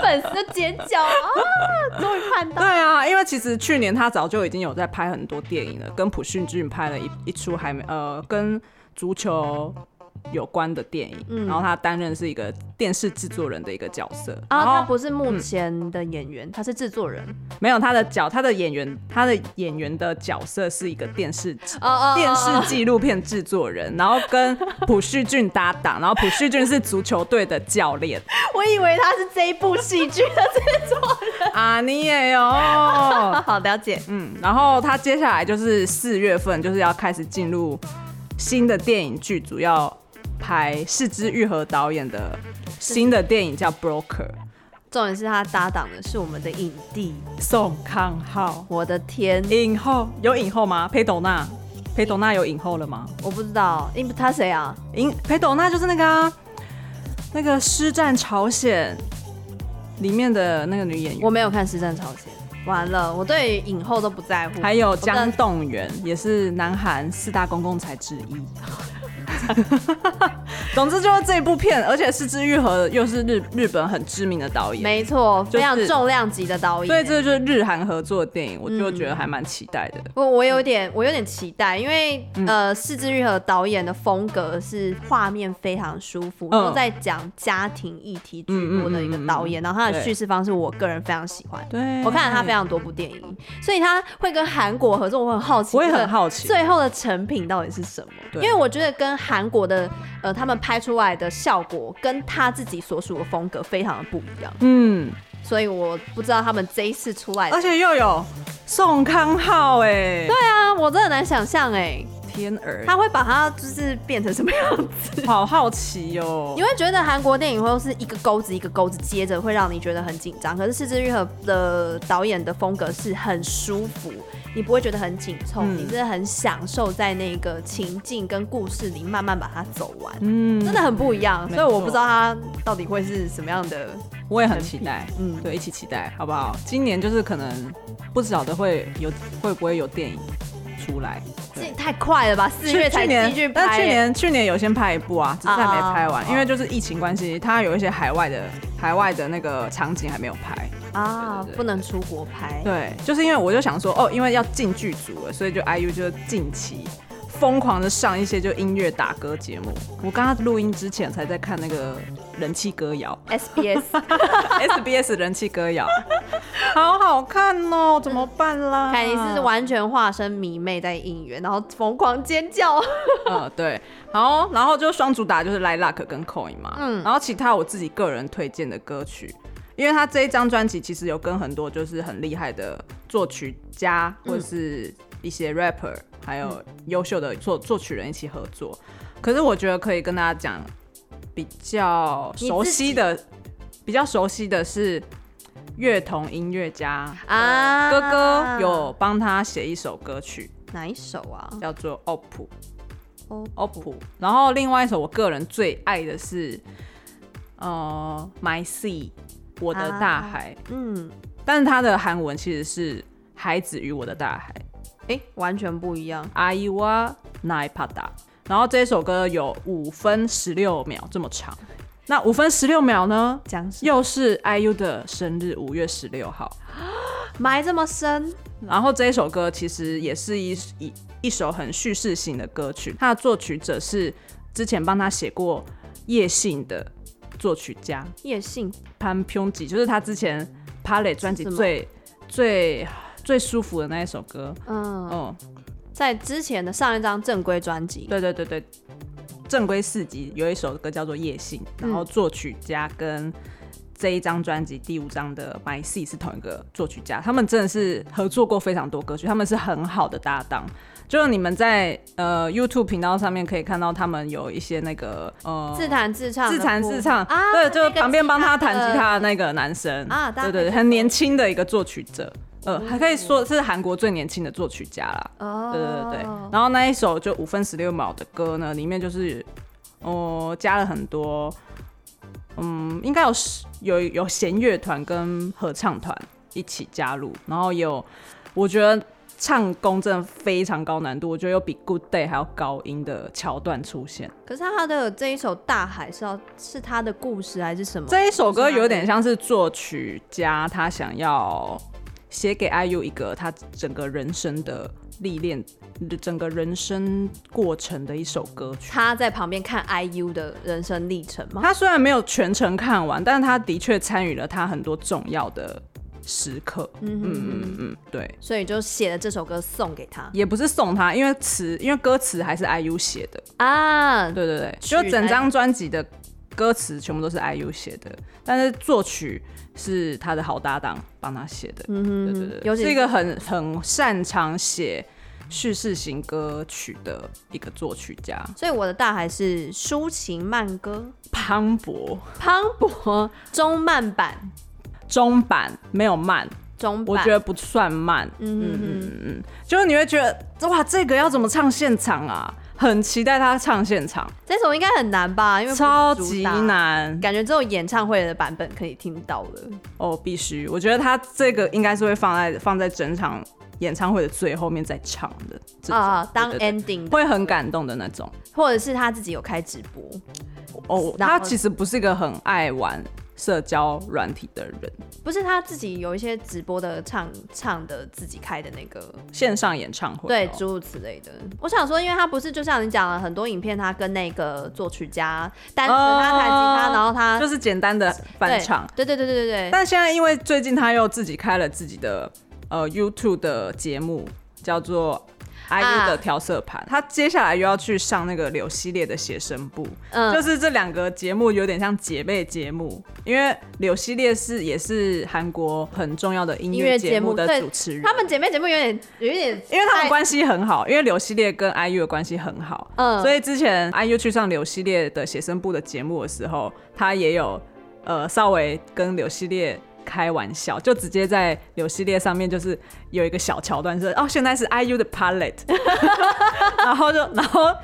S2: 粉
S3: 丝的尖叫啊！终于看到。
S2: 对啊，因为其实去年他早就已经有在拍很多电影了，跟朴训俊拍了一一出还没呃跟足球。有关的电影，嗯、然后他担任是一个电视制作人的一个角色。
S3: 啊，他不是目前的演员，嗯、他是制作人，
S2: 没有他的角，他的演员，他的演员的角色是一个电视哦哦电视纪录片制作人，然后跟朴叙俊搭档，然后朴叙俊是足球队的教练，
S3: 我以为他是这一部戏剧的制作人。
S2: 啊，你也有，
S3: 好了解，
S2: 嗯，然后他接下来就是四月份就是要开始进入新的电影剧组要。拍是枝裕和导演的新的电影叫《Broker》，
S3: 重点是他搭档的是我们的影帝
S2: 宋康昊。
S3: 我的天，
S2: 影后有影后吗？裴斗娜，裴斗娜有影后了吗？
S3: 我不知道，因为他谁啊？
S2: 影裴斗娜就是那个、啊、那个《师战朝鲜》里面的那个女演员。
S3: 我没有看《师战朝鲜》，完了，我对影后都不在乎。
S2: 还有姜栋元，也是南韩四大公共财之一。总之就是这一部片，而且是枝裕和又是日日本很知名的导演，
S3: 没错，非常重量级的导演，
S2: 所以这就是日韩合作的电影，我就觉得还蛮期待的。
S3: 我我有点我有点期待，因为呃，是枝裕和导演的风格是画面非常舒服，都在讲家庭议题居多的一个导演，然后他的叙事方式我个人非常喜欢。对，我看了他非常多部电影，所以他会跟韩国合作，我很好奇，
S2: 我也很好奇。
S3: 最后的成品到底是什么？因为我觉得跟韩国的呃他们。拍出来的效果跟他自己所属的风格非常的不一样，嗯，所以我不知道他们这一次出来，
S2: 而且又有宋康昊哎，
S3: 对啊，我真的很难想象哎，
S2: 天儿，
S3: 他会把它就是变成什么样子？
S2: 好好奇哦。
S3: 你会觉得韩国电影会是一个钩子一个钩子接着，会让你觉得很紧张。可是是枝裕和的导演的风格是很舒服。你不会觉得很紧凑，嗯、你是很享受在那个情境跟故事里慢慢把它走完，嗯，真的很不一样。所以我不知道他到底会是什么样的，
S2: 我也很期待，嗯，对，一起期待，好不好？今年就是可能不晓得会有会不会有电影出来，
S3: 这太快了吧？四月才继续拍，
S2: 但去年去年有先拍一部啊，只是还没拍完，啊、因为就是疫情关系，它有一些海外的海外的那个场景还没有拍。
S3: 啊，不能出国拍。
S2: 对，就是因为我就想说，哦，因为要进剧组了，所以就 IU 就近期疯狂的上一些就音乐打歌节目。我刚刚录音之前才在看那个人气歌谣
S3: ，SBS
S2: SBS 人气歌谣，好好看哦，怎么办啦？
S3: 凯尼斯是完全化身迷妹在应援，然后疯狂尖叫。
S2: 嗯，对，好，然后就双主打就是 Lilac 跟 Coin 嘛，嗯，然后其他我自己个人推荐的歌曲。因为他这一张专辑其实有跟很多就是很厉害的作曲家或者是一些 rapper，还有优秀的作作曲人一起合作。可是我觉得可以跟大家讲比较熟悉的，比较熟悉的是乐童音乐家啊，哥哥有帮他写一首歌曲，
S3: 哪一首啊？
S2: 叫做 Op Op。然后另外一首我个人最爱的是呃 My Sea。我的大海，啊、嗯，但是它的韩文其实是“孩子与我的大海”，
S3: 哎、完全不一
S2: 样。I wa nai pada。然后这首歌有五分十六秒这么长。那五分十六秒呢？讲又是 IU 的生日，五月十六号，
S3: 埋这么深。
S2: 然后这一首歌其实也是一一一首很叙事型的歌曲，它的作曲者是之前帮他写过《夜信》的作曲家
S3: 夜信
S2: 潘平吉，就是他之前 p a l e 专辑最。最最舒服的那一首歌。嗯，哦，
S3: 在之前的上一张正规专辑，
S2: 对对对对，正规四辑有一首歌叫做《夜信》，然后作曲家跟这一张专辑第五张的 My Sea 是同一个作曲家，他们真的是合作过非常多歌曲，他们是很好的搭档。就是你们在呃 YouTube 频道上面可以看到他们有一些那个呃
S3: 自弹自唱、
S2: 自弹自唱。啊，对，就旁边帮他弹吉他的那个男生。啊，对对对，很年轻的一个作曲者，呃，还可以说是韩国最年轻的作曲家啦。哦，对对对，然后那一首就五分十六秒的歌呢，里面就是哦、呃、加了很多，嗯，应该有有有弦乐团跟合唱团一起加入，然后有我觉得。唱功真的非常高难度，我觉得有比《Good Day》还要高音的桥段出现。
S3: 可是他的这一首《大海》是要是他的故事还是什么？
S2: 这一首歌有点像是作曲家他想要写给 IU 一个他整个人生的历练、整个人生过程的一首歌曲。
S3: 他在旁边看 IU 的人生历程吗？
S2: 他虽然没有全程看完，但是他的确参与了他很多重要的。时刻，嗯嗯嗯嗯，对，
S3: 所以就写了这首歌送给他，
S2: 也不是送他，因为词，因为歌词还是 IU 写的。啊，对对对，就整张专辑的歌词全部都是 IU 写的，但是作曲是他的好搭档帮他写的，嗯哼，对对对，是一个很很擅长写叙事型歌曲的一个作曲家，
S3: 所以我的大海是抒情慢歌，
S2: 磅礴，
S3: 磅礴中慢版。
S2: 中版没有慢，
S3: 中版
S2: 我觉得不算慢。嗯嗯嗯嗯，就是你会觉得哇，这个要怎么唱现场啊？很期待他唱现场。
S3: 这首应该很难吧？因为
S2: 超级难，
S3: 感觉只有演唱会的版本可以听到了。
S2: 哦，必须，我觉得他这个应该是会放在放在整场演唱会的最后面再唱的。啊，
S3: 当 ending
S2: 会很感动的那种，
S3: 或者是他自己有开直播。
S2: 哦，他其实不是一个很爱玩社交软体的人，
S3: 不是他自己有一些直播的唱唱的自己开的那个
S2: 线上演唱会，
S3: 对，诸如此类的。我想说，因为他不是就像你讲了很多影片，他跟那个作曲家单纯他弹吉他，然后他
S2: 就是简单的翻唱，
S3: 对对对对对对。
S2: 但现在因为最近他又自己开了自己的呃 YouTube 的节目，叫做。IU 的调色盘，他接下来又要去上那个柳系列的写生部，嗯，就是这两个节目有点像姐妹节目，因为柳系列是也是韩国很重要的音乐节目的主持人，
S3: 他们姐妹节目有点有点，
S2: 因为他们关系很好，因为柳系列跟 IU 的关系很好，嗯，所以之前 IU 去上柳系列的写生部的节目的时候，他也有呃稍微跟柳熙烈。开玩笑，就直接在柳系列上面就是有一个小桥段是哦，现在是 IU 的 palette，然后就然后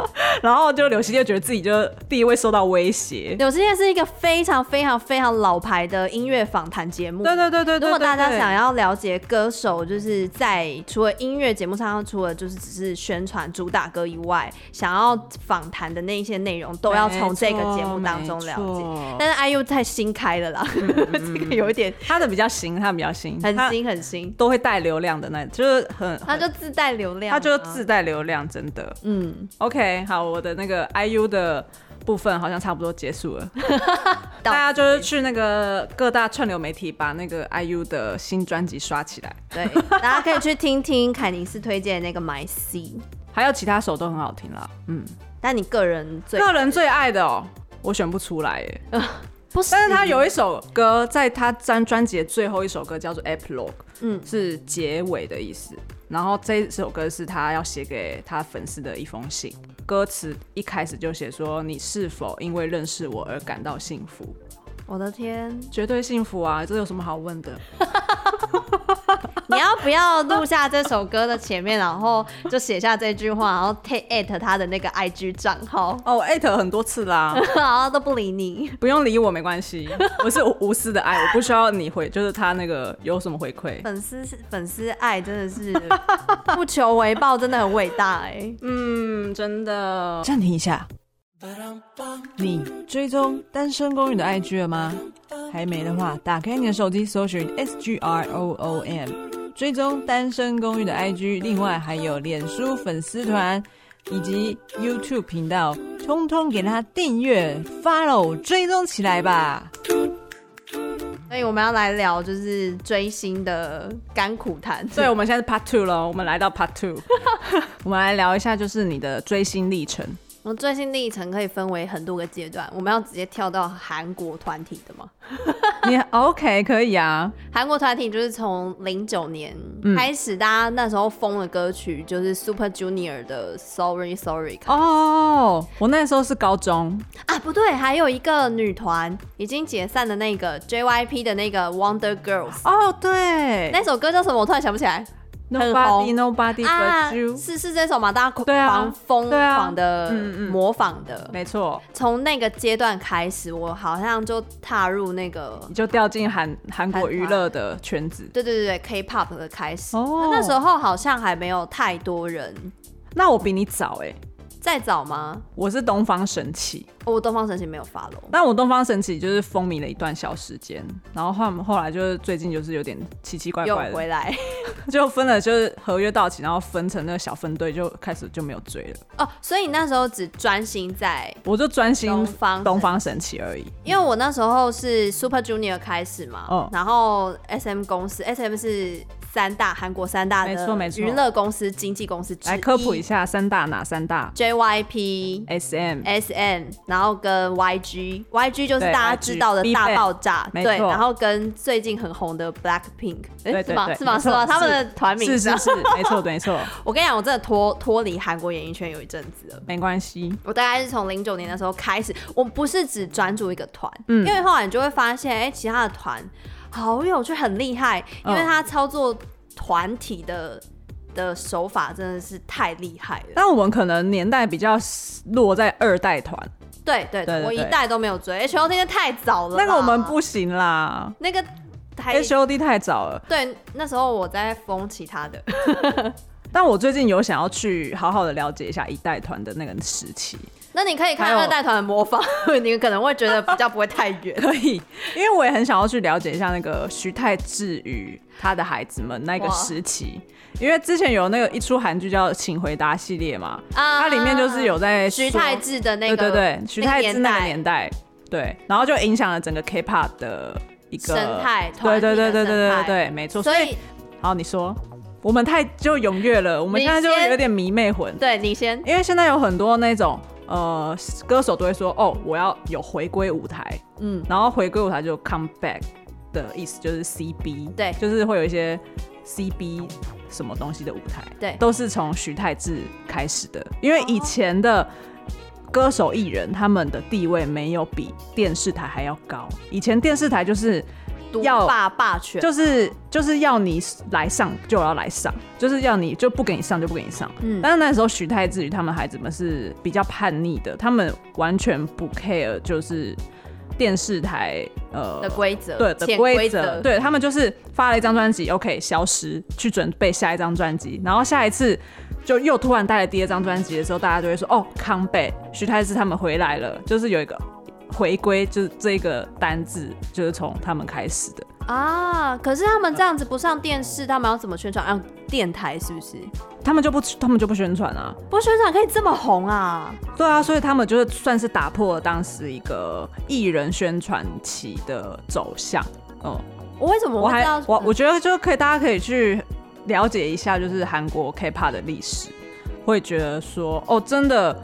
S2: 然后就柳系列觉得自己就地位受到威胁。
S3: 柳系列是一个非常非常非常老牌的音乐访谈节目，
S2: 对对对对，对。
S3: 如果大家想要了解歌手，就是在除了音乐节目上，除了就是只是宣传主打歌以外，想要访谈的那一些内容，都要从这个节目当中了解。但是 IU 太新开了啦，嗯嗯 这个有一点。
S2: 他的比较新，他比较新，
S3: 很新很新，
S2: 都会带流量的那，就是很，
S3: 他就自带流量，
S2: 他就自带流量，真的。嗯，OK，好，我的那个 IU 的部分好像差不多结束了，大家就是去那个各大串流媒体把那个 IU 的新专辑刷起来，
S3: 对，大家可以去听听凯尼斯推荐的那个 My C，
S2: 还有其他首都很好听啦。嗯，
S3: 但你个人最
S2: 个人最爱的哦，我选不出来耶。
S3: 不是，
S2: 但是他有一首歌，在他专专辑的最后一首歌叫做 Epilogue，嗯，是结尾的意思。然后这首歌是他要写给他粉丝的一封信，歌词一开始就写说：“你是否因为认识我而感到幸福？”
S3: 我的天，
S2: 绝对幸福啊！这有什么好问的？
S3: 你要不要录下这首歌的前面，然后就写下这句话，然后 take 他的那个 IG 账号？
S2: 哦，我 at 很多次啦，
S3: 然后都不理你。
S2: 不用理我，没关系，我是无私的爱，我不需要你回，就是他那个有什么回馈。
S3: 粉丝是粉丝爱，真的是 不求回报，真的很伟大哎。
S2: 嗯，真的。
S1: 暂停一下，你追踪单身公寓的 IG 了吗？还没的话，打开你的手机，搜寻 S G R O O M。追踪单身公寓的 IG，另外还有脸书粉丝团以及 YouTube 频道，通通给他订阅、follow、追踪起来吧。
S3: 所以我们要来聊就是追星的甘苦谈。
S2: 对，我们现在是 Part Two 了，我们来到 Part Two，我们来聊一下就是你的追星历程。
S3: 我最新历程可以分为很多个阶段，我们要直接跳到韩国团体的吗？
S2: 你 OK 可以啊。
S3: 韩国团体就是从零九年开始，大家那时候疯的歌曲就是 Super Junior 的 Sorry Sorry。
S2: 哦，我那时候是高中
S3: 啊，不对，还有一个女团已经解散的那个 JYP 的那个 Wonder Girls。
S2: 哦，对，
S3: 那首歌叫什么？我突然想不起来。
S2: Nobody, nobody but you。
S3: 是是这首嘛？大家狂疯狂的模仿的，
S2: 没错。
S3: 从那个阶段开始，我好像就踏入那个，
S2: 你就掉进韩韩国娱乐的圈子。
S3: 对对对对，K-pop 的开始。哦，那时候好像还没有太多人。
S2: 那我比你早哎。
S3: 再早吗？
S2: 我是东方神起，
S3: 我、oh, 东方神起没有 follow，
S2: 但我东方神起就是风靡了一段小时间，然后后后来就是最近就是有点奇奇怪怪的
S3: 又回来，
S2: 就分了，就是合约到期，然后分成那个小分队，就开始就没有追了。
S3: 哦，oh, 所以你那时候只专心在，
S2: 我就专心东方东方神起而已，
S3: 因为我那时候是 Super Junior 开始嘛，嗯，然后 SM 公司，SM 是。三大韩国三大的娱乐公司、经纪公司，
S2: 来科普一下三大哪三大
S3: ？JYP、
S2: SM、
S3: SM，然后跟 YG，YG 就是大家知道的大爆炸，对，然后跟最近很红的 Blackpink，哎，是吗？是吗？是吗？他们的团名
S2: 是是是，没错没错。
S3: 我跟你讲，我真的脱脱离韩国演艺圈有一阵子了，
S2: 没关系。
S3: 我大概是从零九年的时候开始，我不是只专注一个团，嗯，因为后来你就会发现，哎，其他的团。好有趣，很厉害，因为他操作团体的的手法真的是太厉害了。
S2: 但我们可能年代比较落在二代团，
S3: 对对对，我一代都没有追，H O D 太早了，
S2: 那个我们不行啦，
S3: 那个
S2: H O D 太早了。
S3: 对，那时候我在封其他的，
S2: 但我最近有想要去好好的了解一下一代团的那个时期。
S3: 那你可以看二代团的模仿，你可能会觉得比较不会太远。
S2: 可以，因为我也很想要去了解一下那个徐太志与他的孩子们那个时期，因为之前有那个一出韩剧叫《请回答》系列嘛，啊，它里面就是有在
S3: 徐太志的那个，
S2: 对对对，徐太志那个年代，对，然后就影响了整个 K-pop 的一个
S3: 生态，
S2: 对对对对对对对，没错。所以，好，你说。我们太就踊跃了，我们现在就有点迷妹魂。
S3: 对，你先，
S2: 因为现在有很多那种呃歌手都会说，哦，我要有回归舞台，嗯，然后回归舞台就 come back 的意思就是 CB，
S3: 对，
S2: 就是会有一些 CB 什么东西的舞台，
S3: 对，
S2: 都是从徐太志开始的，因为以前的歌手艺人他们的地位没有比电视台还要高，以前电视台就是。
S3: 要霸霸权，
S2: 就是就是要你来上就要来上，就是要你就不给你上就不给你上。嗯，但是那时候许太志与他们孩子们是比较叛逆的，他们完全不 care，就是电视台呃
S3: 的规则，
S2: 对的规则，对他们就是发了一张专辑，OK 消失，去准备下一张专辑，然后下一次就又突然带了第二张专辑的时候，大家就会说哦，come back，徐太志他们回来了，就是有一个。回归就是这个单字，就是从他们开始的
S3: 啊。可是他们这样子不上电视，他们要怎么宣传？啊电台是不是？
S2: 他们就不，他们就不宣传啊。
S3: 不宣传可以这么红啊？
S2: 对啊，所以他们就是算是打破了当时一个艺人宣传期的走向。嗯，
S3: 我为什么我还
S2: 我我觉得就可以，大家可以去了解一下，就是韩国 K-pop 的历史，会觉得说哦，真的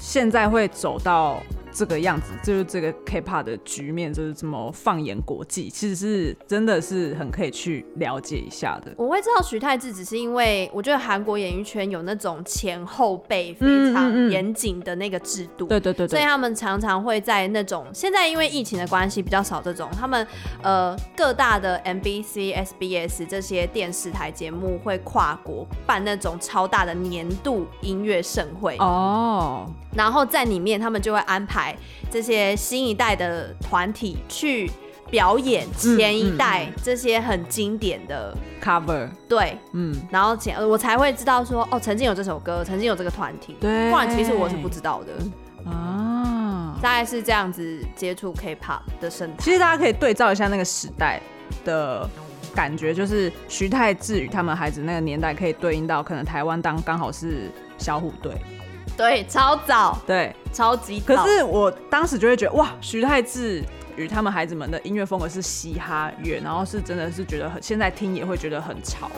S2: 现在会走到。这个样子就是这个 K-pop 的局面，就是这么放眼国际，其实是真的是很可以去了解一下的。
S3: 我会知道徐太智，只是因为我觉得韩国演艺圈有那种前后辈非常严谨的那个制度，
S2: 对对对，
S3: 所以他们常常会在那种现在因为疫情的关系比较少这种，他们呃各大的 MBC、SBS 这些电视台节目会跨国办那种超大的年度音乐盛会哦，然后在里面他们就会安排。这些新一代的团体去表演前一代这些很经典的
S2: cover，
S3: 对，嗯，然后前我才会知道说，哦，曾经有这首歌，曾经有这个团体，
S2: 对，
S3: 不然其实我是不知道的啊。大概是这样子接触 K-pop 的生态。
S2: 其实大家可以对照一下那个时代的感觉，就是徐太志与他们孩子那个年代，可以对应到可能台湾当刚好是小虎队。
S3: 对，超早，
S2: 对，
S3: 超级早。
S2: 可是我当时就会觉得，哇，徐太志与他们孩子们的音乐风格是嘻哈乐，然后是真的是觉得很，现在听也会觉得很潮，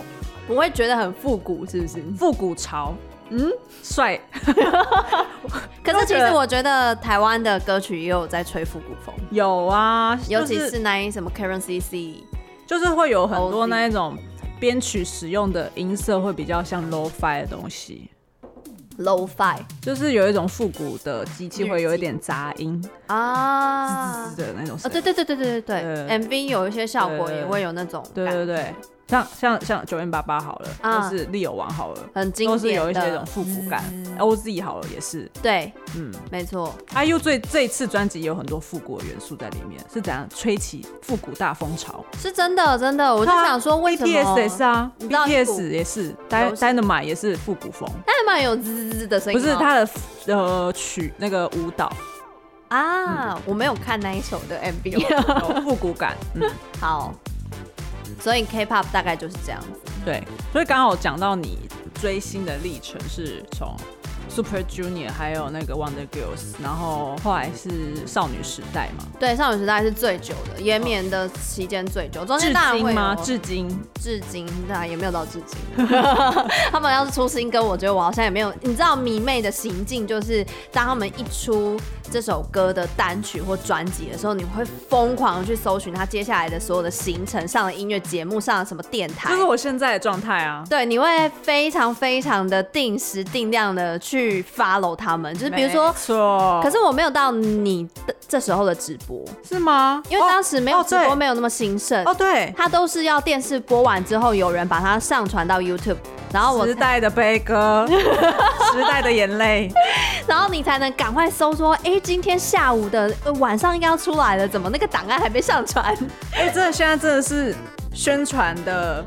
S3: 不会觉得很复古，是不是？
S2: 复古潮，嗯，帅。
S3: 可是其实我觉得台湾的歌曲也有在吹复古风，
S2: 有啊，
S3: 尤其是那一什么 Karen CC，
S2: 就是会有很多那一种编曲使用的音色会比较像 Lo-Fi 的东西。
S3: Lo-Fi
S2: 就是有一种复古的机器会有一点杂音
S3: 啊，
S2: 滋滋的那种。
S3: 啊，对对对对对对对，MV 有一些效果也会有那种。
S2: 对对对。像像像九零八八好了，啊、或是利友王好了，
S3: 很经典，
S2: 都是有一些这种复古感。嗯、OZ 好了也是，
S3: 对，嗯，没错。
S2: IU 最这一次专辑也有很多复古的元素在里面，是怎样吹起复古大风潮？
S3: 是真的，真的。我就想说，为什么
S2: ？BTS 也是啊，BTS 也是，Dynamite 也是复古风。
S3: Dynamite 有滋滋滋的声音，
S2: 不是它的呃曲那个舞蹈
S3: 啊，嗯、我没有看那一首的 MV，有
S2: 复古感。嗯，
S3: 好。所以 K-pop 大概就是这样子。
S2: 对，所以刚好讲到你追星的历程是从 Super Junior 还有那个 Wonder Girls，然后后来是少女时代嘛？
S3: 对，少女时代是最久的，延绵的期间最久。中间
S2: 至今吗？至今，
S3: 至今，那也没有到至今。他们要是出新歌，我觉得我好像也没有。你知道迷妹的行径，就是当他们一出这首歌的单曲或专辑的时候，你会疯狂的去搜寻他接下来的所有的行程，上了音乐节目，上了什么电台。
S2: 就是我现在的状态啊。
S3: 对，你会非常非常的定时定量的去。去 follow 他们，就是比如
S2: 说，
S3: 可是我没有到你的这时候的直播，
S2: 是吗？
S3: 因为当时没有直播，没有那么兴盛。
S2: 哦，对，
S3: 他都是要电视播完之后，有人把它上传到 YouTube，然后我
S2: 时代的悲歌，时代的眼泪，
S3: 然后你才能赶快搜说，哎、欸，今天下午的晚上应该要出来了，怎么那个档案还没上传？
S2: 哎、欸，真的现在真的是宣传的。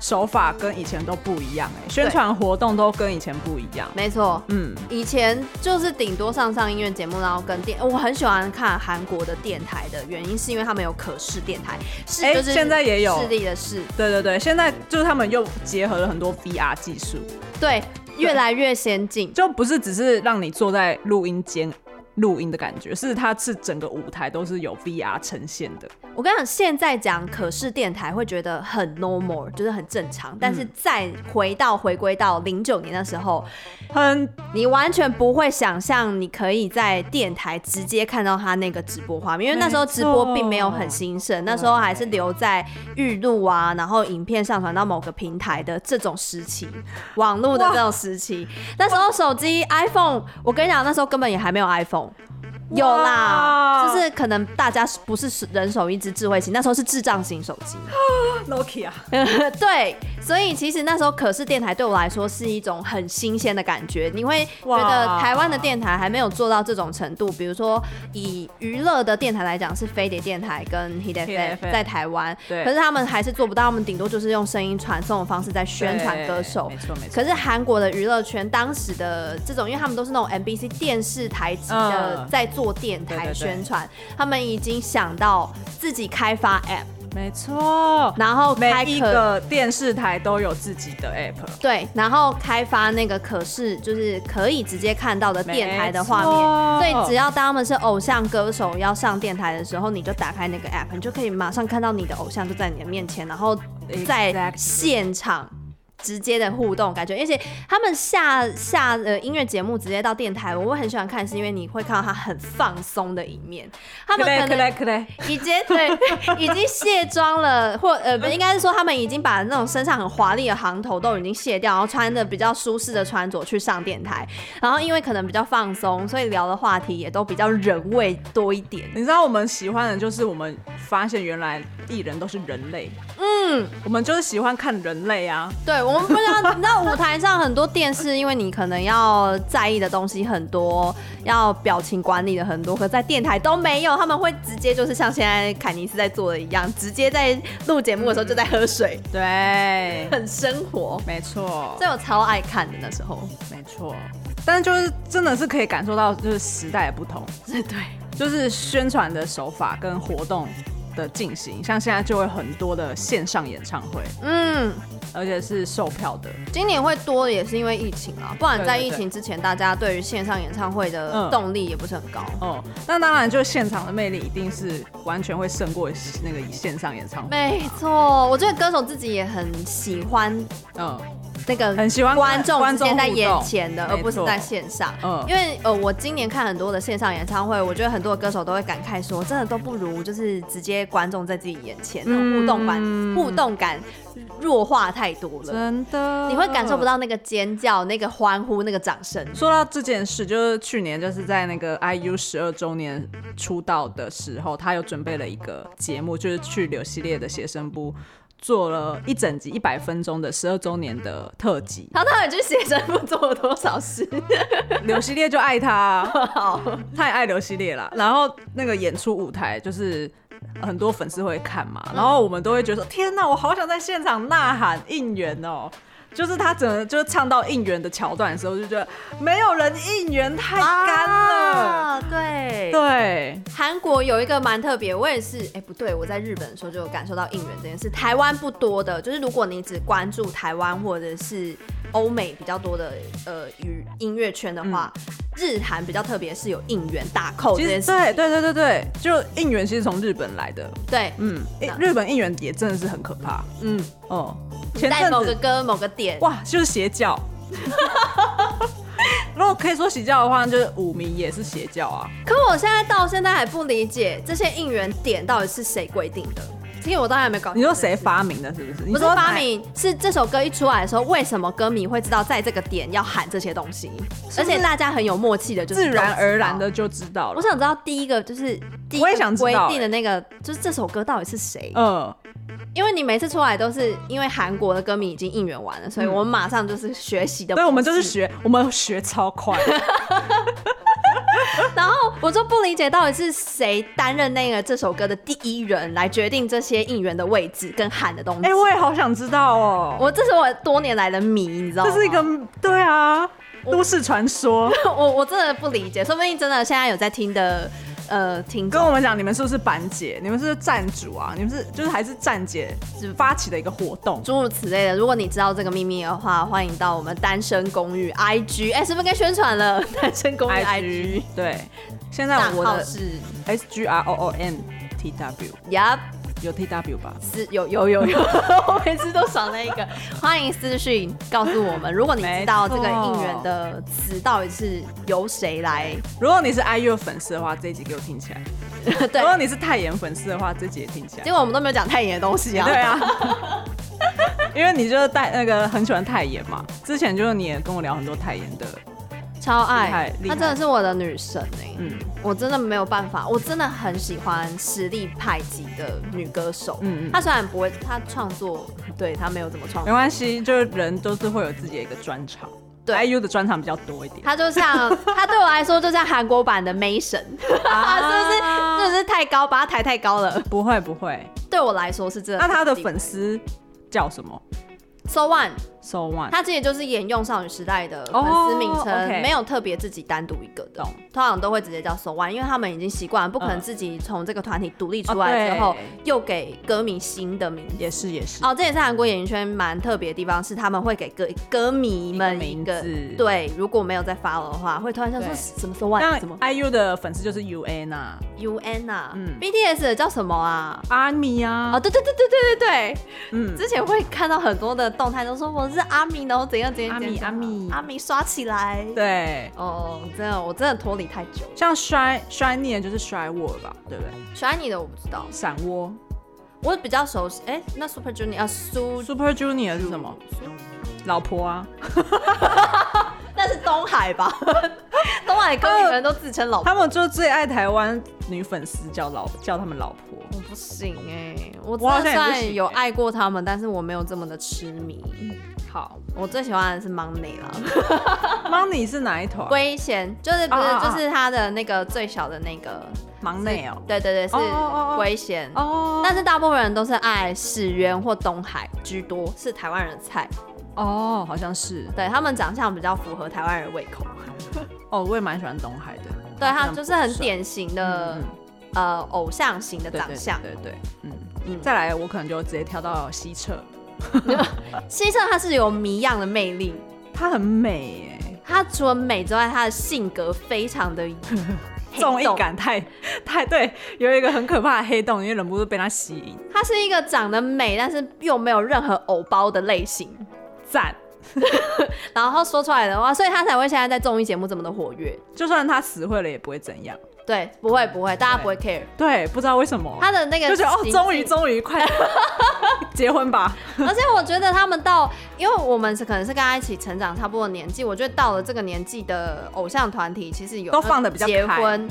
S2: 手法跟以前都不一样，哎，宣传活动都跟以前不一样。
S3: 没错，嗯，以前就是顶多上上音乐节目，然后跟电，我很喜欢看韩国的电台的原因是因为他们有可视电台，
S2: 哎、欸，现在也有。
S3: 视力的视，
S2: 对对对，现在就是他们又结合了很多 VR 技术，
S3: 对，越来越先进，
S2: 就不是只是让你坐在录音间。录音的感觉是，它是整个舞台都是有 VR 呈现的。
S3: 我跟你讲，现在讲可视电台会觉得很 normal，就是很正常。但是再回到回归到零九年的时候，很你完全不会想象你可以在电台直接看到他那个直播画面，因为那时候直播并没有很兴盛，那时候还是留在预录啊，然后影片上传到某个平台的这种时期，网络的这种时期。那时候手机 iPhone，我跟你讲，那时候根本也还没有 iPhone。有啦，就是可能大家不是人手一只智慧型，那时候是智障型手机，
S2: Nokia。
S3: 对，所以其实那时候可视电台对我来说是一种很新鲜的感觉。你会觉得台湾的电台还没有做到这种程度，比如说以娱乐的电台来讲，是飞碟电台跟 Hit FM 在台湾，对，可是他们还是做不到，他们顶多就是用声音传送的方式在宣传歌手，没错没错。可是韩国的娱乐圈当时的这种，因为他们都是那种 MBC 电视台级的在做。做电台宣传，他们已经想到自己开发 App，
S2: 没错，
S3: 然后
S2: 每一个电视台都有自己的 App，
S3: 对，然后开发那个可视，就是可以直接看到的电台的画面，所以只要当他们是偶像歌手要上电台的时候，你就打开那个 App，你就可以马上看到你的偶像就在你的面前，然后在现场。直接的互动感觉，而且他们下下呃音乐节目直接到电台，我会很喜欢看，是因为你会看到他很放松的一面。他们可能已经对已经卸妆了，或呃不应该是说他们已经把那种身上很华丽的行头都已经卸掉，然后穿的比较舒适的穿着去上电台。然后因为可能比较放松，所以聊的话题也都比较人味多一点。
S2: 你知道我们喜欢的就是我们发现原来艺人都是人类，嗯，我们就是喜欢看人类啊，
S3: 对。我们不知道，你知道舞台上很多电视，因为你可能要在意的东西很多，要表情管理的很多，可在电台都没有，他们会直接就是像现在凯尼斯在做的一样，直接在录节目的时候就在喝水，
S2: 对，
S3: 很生活，
S2: 没错，
S3: 所以我超爱看的那时候，
S2: 没错，但是就是真的是可以感受到就是时代的不同，
S3: 对，
S2: 就是宣传的手法跟活动的进行，像现在就会很多的线上演唱会，嗯。而且是售票的，
S3: 今年会多也是因为疫情啊，不然在疫情之前，大家对于线上演唱会的动力也不是很高。
S2: 哦、嗯，那当然，就现场的魅力一定是完全会胜过那个线上演唱会。
S3: 没错，我觉得歌手自己也很喜欢，嗯。那个
S2: 很喜欢
S3: 观众直接在眼前的，而不是在线上。嗯，因为呃，我今年看很多的线上演唱会，我觉得很多的歌手都会感慨说，真的都不如就是直接观众在自己眼前，互动感、嗯、互动感弱化太多了。
S2: 真的，
S3: 你会感受不到那个尖叫、那个欢呼、那个掌声。
S2: 说到这件事，就是去年就是在那个 IU 十二周年出道的时候，他有准备了一个节目，就是去柳系列的写生部。做了一整集一百分钟的十二周年的特辑，
S3: 他到底去写真部做了多少事？
S2: 刘希烈就爱他，好，他也爱柳溪烈啦。然后那个演出舞台就是很多粉丝会看嘛，然后我们都会觉得说：天哪，我好想在现场呐喊应援哦。就是他整个就是唱到应援的桥段的时候，就觉得没有人应援太干了。
S3: 啊、对
S2: 对，
S3: 韩国有一个蛮特别，我也是，哎、欸、不对，我在日本的时候就有感受到应援这件事。台湾不多的，就是如果你只关注台湾或者是欧美比较多的呃与音乐圈的话，嗯、日韩比较特别，是有应援大扣这件事。
S2: 对对对对对，就应援其实从日本来的。
S3: 对，
S2: 嗯，日本应援也真的是很可怕。嗯哦。
S3: 在某个歌某个点，
S2: 哇，就是邪教。如果可以说邪教的话，就是五迷也是邪教啊。
S3: 可我现在到现在还不理解这些应援点到底是谁规定的。因为我当然还没搞。
S2: 你说谁发明的？是不是？
S3: 不是发明，是这首歌一出来的时候，为什么歌迷会知道在这个点要喊这些东西？而且大家很有默契的，就
S2: 自然而然的就知道了。
S3: 我想知道第一个就是第一个规定的那个，就是这首歌到底是谁？嗯。因为你每次出来都是因为韩国的歌迷已经应援完了，所以我们马上就是学习的。
S2: 对，我们就是学，我们学超快。
S3: 然后我就不理解到底是谁担任那个这首歌的第一人来决定这些应援的位置跟喊的东西。
S2: 哎、欸，我也好想知道哦。
S3: 我这是我多年来的谜，你知道吗？
S2: 这是一个对啊，都市传说。
S3: 我我真的不理解，说不定真的现在有在听的。呃，听
S2: 跟我们讲，你们是不是板姐？你们是不是站主啊？你们是就是还是站姐是发起的一个活动，
S3: 诸如此类的。如果你知道这个秘密的话，欢迎到我们单身公寓 IG，哎、欸，是不是该宣传了？单身公寓 IG，, IG
S2: 对，现在我的是 S G R O O N T W，Yup。有 T W 吧？
S3: 是有有有有，我每次都少那一个。欢迎私讯告诉我们，如果你知道这个应援的词到底是由谁来。
S2: 如果你是 IU 的粉丝的话，这一集给我听起来。对。如果你是泰妍粉丝的话，这集也听起来。
S3: 结果我们都没有讲泰妍的东西啊。
S2: 对啊。因为你就是带那个很喜欢泰妍嘛，之前就是你也跟我聊很多泰妍的。
S3: 超爱，她真的是我的女神哎、欸！嗯，我真的没有办法，我真的很喜欢实力派级的女歌手。嗯嗯，她虽然不会，她创作，对她没有怎么创作，
S2: 没关系，就是人都是会有自己的一个专长。对，IU 的专长比较多一点。
S3: 她就像，她对我来说就像韩国版的 Mason，啊、是不是？是不是太高，把她抬太高了？
S2: 不会不会，
S3: 对我来说是这样。
S2: 那她的粉丝叫什么
S3: ？So One。
S2: So One，
S3: 他之前就是沿用少女时代的粉丝名称，oh, okay. 没有特别自己单独一个的，通常都会直接叫 So One，因为他们已经习惯了，不可能自己从这个团体独立出来之后，又给歌迷新的名字。
S2: 也是也是。
S3: 哦，这也是韩国演艺圈蛮特别的地方，是他们会给歌歌迷们一个。对，如果没有在 follow 的话，会突然想说什么 So One？什么
S2: ？IU 的粉丝就是 UN 啊
S3: ，UN 啊，嗯，BTS 的叫什么啊
S2: ？ARMY 啊。
S3: 哦，对对对对对对对，嗯，之前会看到很多的动态都说我是 ARMY，然后怎样怎样，阿米阿米阿米刷起来，
S2: 对，
S3: 哦，真的，我真的脱离太久。
S2: 像摔摔你的就是摔我吧，对不对？
S3: 摔你的我不知道，
S2: 散窝，
S3: 我比较熟悉。哎、欸，那 Super Junior 啊苏
S2: Super Junior 是什么？老婆啊，
S3: 那是东海吧？东海歌迷们都自称老婆，
S2: 他们就最爱台湾女粉丝叫老叫他们老婆。
S3: 我不行哎、欸，我好像有爱过他们，但是我没有这么的痴迷。好，我最喜欢的是 Money 了。
S2: Money 是哪一团？
S3: 圭贤，就是不是就是他的那个最小的那个
S2: Money 哦。
S3: 对对对，是圭贤。哦。但是大部分人都是爱始源或东海居多，是台湾人的菜。
S2: 哦，好像是。
S3: 对，他们长相比较符合台湾人胃口。
S2: 哦，我也蛮喜欢东海的。
S3: 对，他就是很典型的呃偶像型的长相。
S2: 对对。嗯嗯。再来，我可能就直接跳到西澈。
S3: 西澈他是有谜样的魅力，
S2: 他很美哎，
S3: 他除了美之外，他的性格非常的
S2: 综艺感太太对，有一个很可怕的黑洞，因为忍不住被他吸引。
S3: 他是一个长得美，但是又没有任何偶包的类型，
S2: 赞。
S3: 然后说出来的话，所以他才会现在在综艺节目这么的活跃。
S2: 就算他死会了，也不会怎样。
S3: 对，不会不会，大家不会 care。
S2: 对，不知道为什么
S3: 他的那个
S2: 就觉得哦，终于终于快 结婚吧。
S3: 而且我觉得他们到，因为我们是可能是跟他一起成长差不多的年纪，我觉得到了这个年纪的偶像团体，其实有
S2: 都放的比较
S3: 结婚，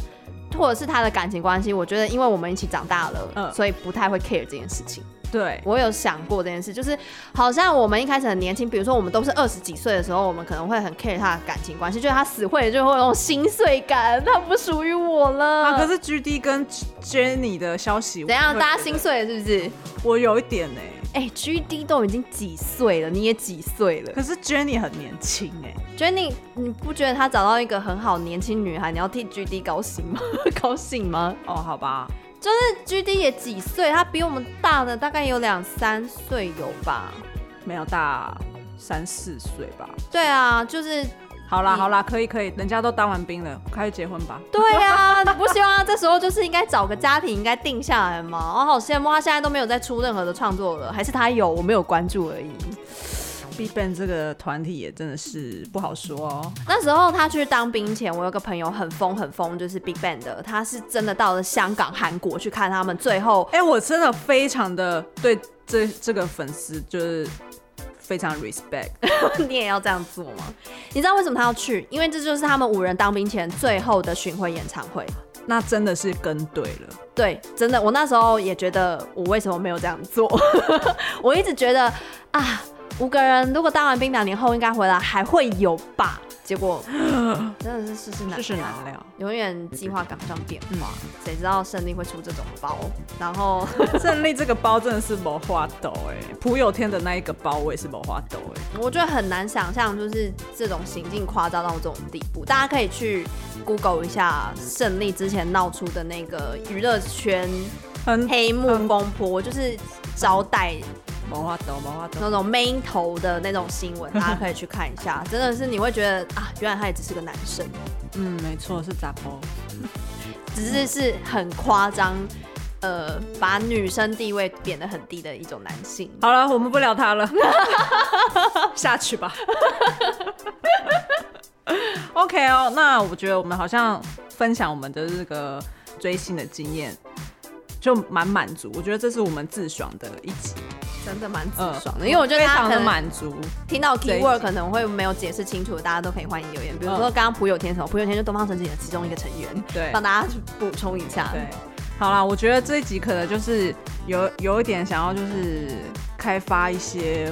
S3: 或者是他的感情关系，我觉得因为我们一起长大了，嗯，所以不太会 care 这件事情。
S2: 对，
S3: 我有想过这件事，就是好像我们一开始很年轻，比如说我们都是二十几岁的时候，我们可能会很 care 他的感情关系，就是他死会就会有那种心碎感，他不属于我了。
S2: 啊，可是 G D 跟 Jennie 的消息，
S3: 怎样？大家心碎了是不是？
S2: 我有一点呢、欸。
S3: 哎、欸、G D 都已经几岁了，你也几岁了？
S2: 可是 Jennie 很年轻哎、欸。
S3: Jennie，你不觉得他找到一个很好年轻女孩，你要替 G D 高兴吗？高兴吗？
S2: 哦，好吧。
S3: 就是 G D 也几岁，他比我们大的大概有两三岁有吧？
S2: 没有大三四岁吧？
S3: 对啊，就是
S2: 好啦好啦，可以可以，人家都当完兵了，开始结婚吧。
S3: 对啊，你 不希望他这时候就是应该找个家庭，应该定下来吗？我好羡慕他现在都没有再出任何的创作了，还是他有我没有关注而已。
S2: BigBang 这个团体也真的是不好说哦。
S3: 那时候他去当兵前，我有个朋友很疯很疯，就是 BigBang 的，他是真的到了香港、韩国去看他们。最后，
S2: 哎、欸，我真的非常的对这这个粉丝就是非常 respect。
S3: 你也要这样做吗？你知道为什么他要去？因为这就是他们五人当兵前最后的巡回演唱会。
S2: 那真的是跟对了。
S3: 对，真的，我那时候也觉得，我为什么没有这样做？我一直觉得啊。五个人如果当完兵两年后应该回来还会有吧？结果 真的是世事难
S2: 世事难料，
S3: 永远计划赶不上变化。谁、嗯、知道胜利会出这种包？然后
S2: 胜利这个包真的是没花抖哎，朴有天的那一个包我也是没花抖哎，
S3: 我觉得很难想象，就是这种行径夸张到这种地步。大家可以去 Google 一下胜利之前闹出的那个娱乐圈黑幕风波，就是招待。
S2: 毛花豆，毛花豆，
S3: 那种 main 头的那种新闻，大家可以去看一下。真的是你会觉得啊，原来他也只是个男生。
S2: 嗯，没错，是杂包，
S3: 只是是很夸张，呃，把女生地位贬得很低的一种男性。
S2: 好了，我们不聊他了，下去吧。OK 哦，那我觉得我们好像分享我们的这个追星的经验，就蛮满足。我觉得这是我们自爽的一集。
S3: 真的蛮自爽的，因为我觉得他
S2: 很满足。
S3: 听到 keyword 可能会没有解释清楚，大家都可以欢迎留言。比如说刚刚朴有天什么，朴有天就东方神起的其中一个成员，对，帮大家补充一下。
S2: 对，好啦，我觉得这一集可能就是有有一点想要就是开发一些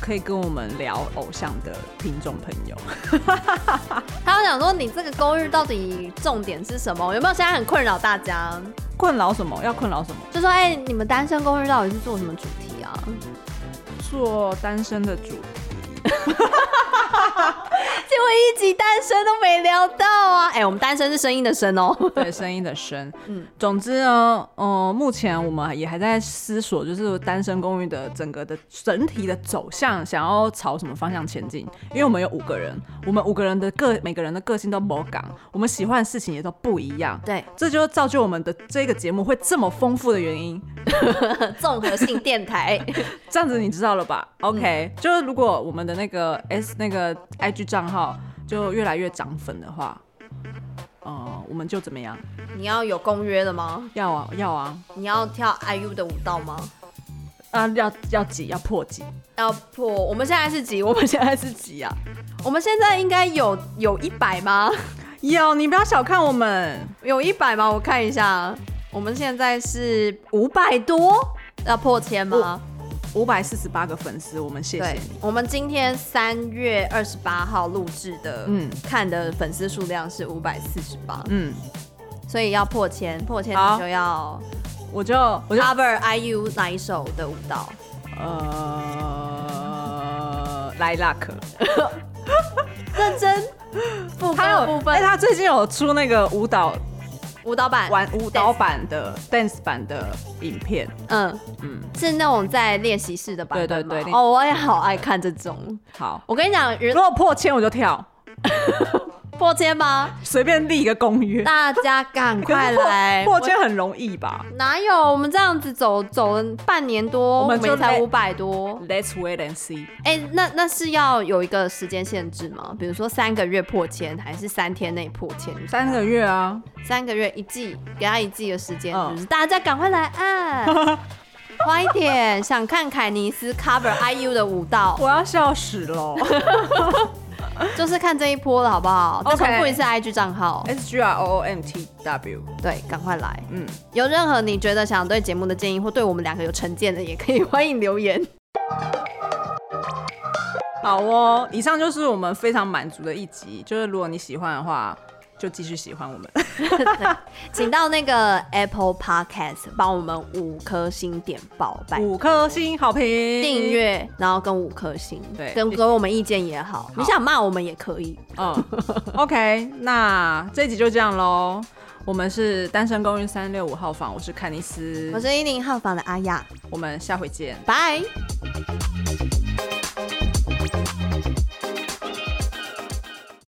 S2: 可以跟我们聊偶像的听众朋友。
S3: 他们想说，你这个公寓到底重点是什么？有没有现在很困扰大家？
S2: 困扰什么？要困扰什么？
S3: 就说哎、欸，你们单身公寓到底是做什么主题？
S2: 做单身的主。
S3: 结 果一集单身都没聊到啊！哎、欸，我们单身是声音的声哦，
S2: 对，声音的声。嗯，总之呢，嗯、呃，目前我们也还在思索，就是单身公寓的整个的整体的走向，想要朝什么方向前进。因为我们有五个人，我们五个人的个每个人的个性都不港，我们喜欢的事情也都不一样。
S3: 对，
S2: 这就造就我们的这个节目会这么丰富的原因。
S3: 综合性电台，
S2: 这样子你知道了吧？OK，、嗯、就是如果我们的那个 S 那个 IG 账号。就越来越涨粉的话，呃，我们就怎么样？
S3: 你要有公约的吗？
S2: 要啊，要啊。
S3: 你要跳 IU 的舞蹈吗？
S2: 啊，要要几？要破几？
S3: 要破？我们现在是几？我们现在是几啊？我们现在应该有有一百吗？
S2: 有，你不要小看我们，
S3: 有一百吗？我看一下，我们现在是五百多，要破千吗？
S2: 五百四十八个粉丝，我们谢谢你。
S3: 我们今天三月二十八号录制的，嗯，看的粉丝数量是五百四十八，嗯，所以要破千，破千你就要，
S2: 我就我就
S3: cover IU 哪一首的舞蹈？
S2: 呃，Lilac，
S3: 认真，
S2: 还有部分，哎，他最近有出那个舞蹈。
S3: 舞蹈版
S2: 玩舞蹈版的 dance 版的影片，嗯
S3: 嗯，是那种在练习室的版本。
S2: 对对对，
S3: 哦，我也好爱看这种。
S2: 好，
S3: 我跟你讲，
S2: 如果破千我就跳。
S3: 破千吗？
S2: 随便立一个公约，
S3: 大家赶快来！
S2: 破千很容易吧？
S3: 哪有？我们这样子走走了半年多，我们才五百多。
S2: Let's wait and see。
S3: 哎、欸，那那是要有一个时间限制吗？比如说三个月破千，还是三天内破千？
S2: 三个月啊，
S3: 三个月一季，给他一季的时间，大家赶快来按，快一点！想看凯尼斯 cover IU 的舞蹈，
S2: 我要笑死了。
S3: 就是看这一波了，好不好？再重复一次 IG 账号
S2: S G R O O M T W。
S3: 对，赶快来。嗯，有任何你觉得想对节目的建议，或对我们两个有成见的，也可以欢迎留言。
S2: 好哦，以上就是我们非常满足的一集。就是如果你喜欢的话。就继续喜欢我们。
S3: 请到那个 Apple Podcast 帮我们五颗星点爆，
S2: 五颗星好评，
S3: 订阅，然后跟五颗星，对，跟给我们意见也好，好。你想骂我们也可以。嗯
S2: ，OK，那这集就这样喽。我们是单身公寓三六五号房，我是凯尼斯，
S3: 我是一零号房的阿雅，
S2: 我们下回见，
S3: 拜。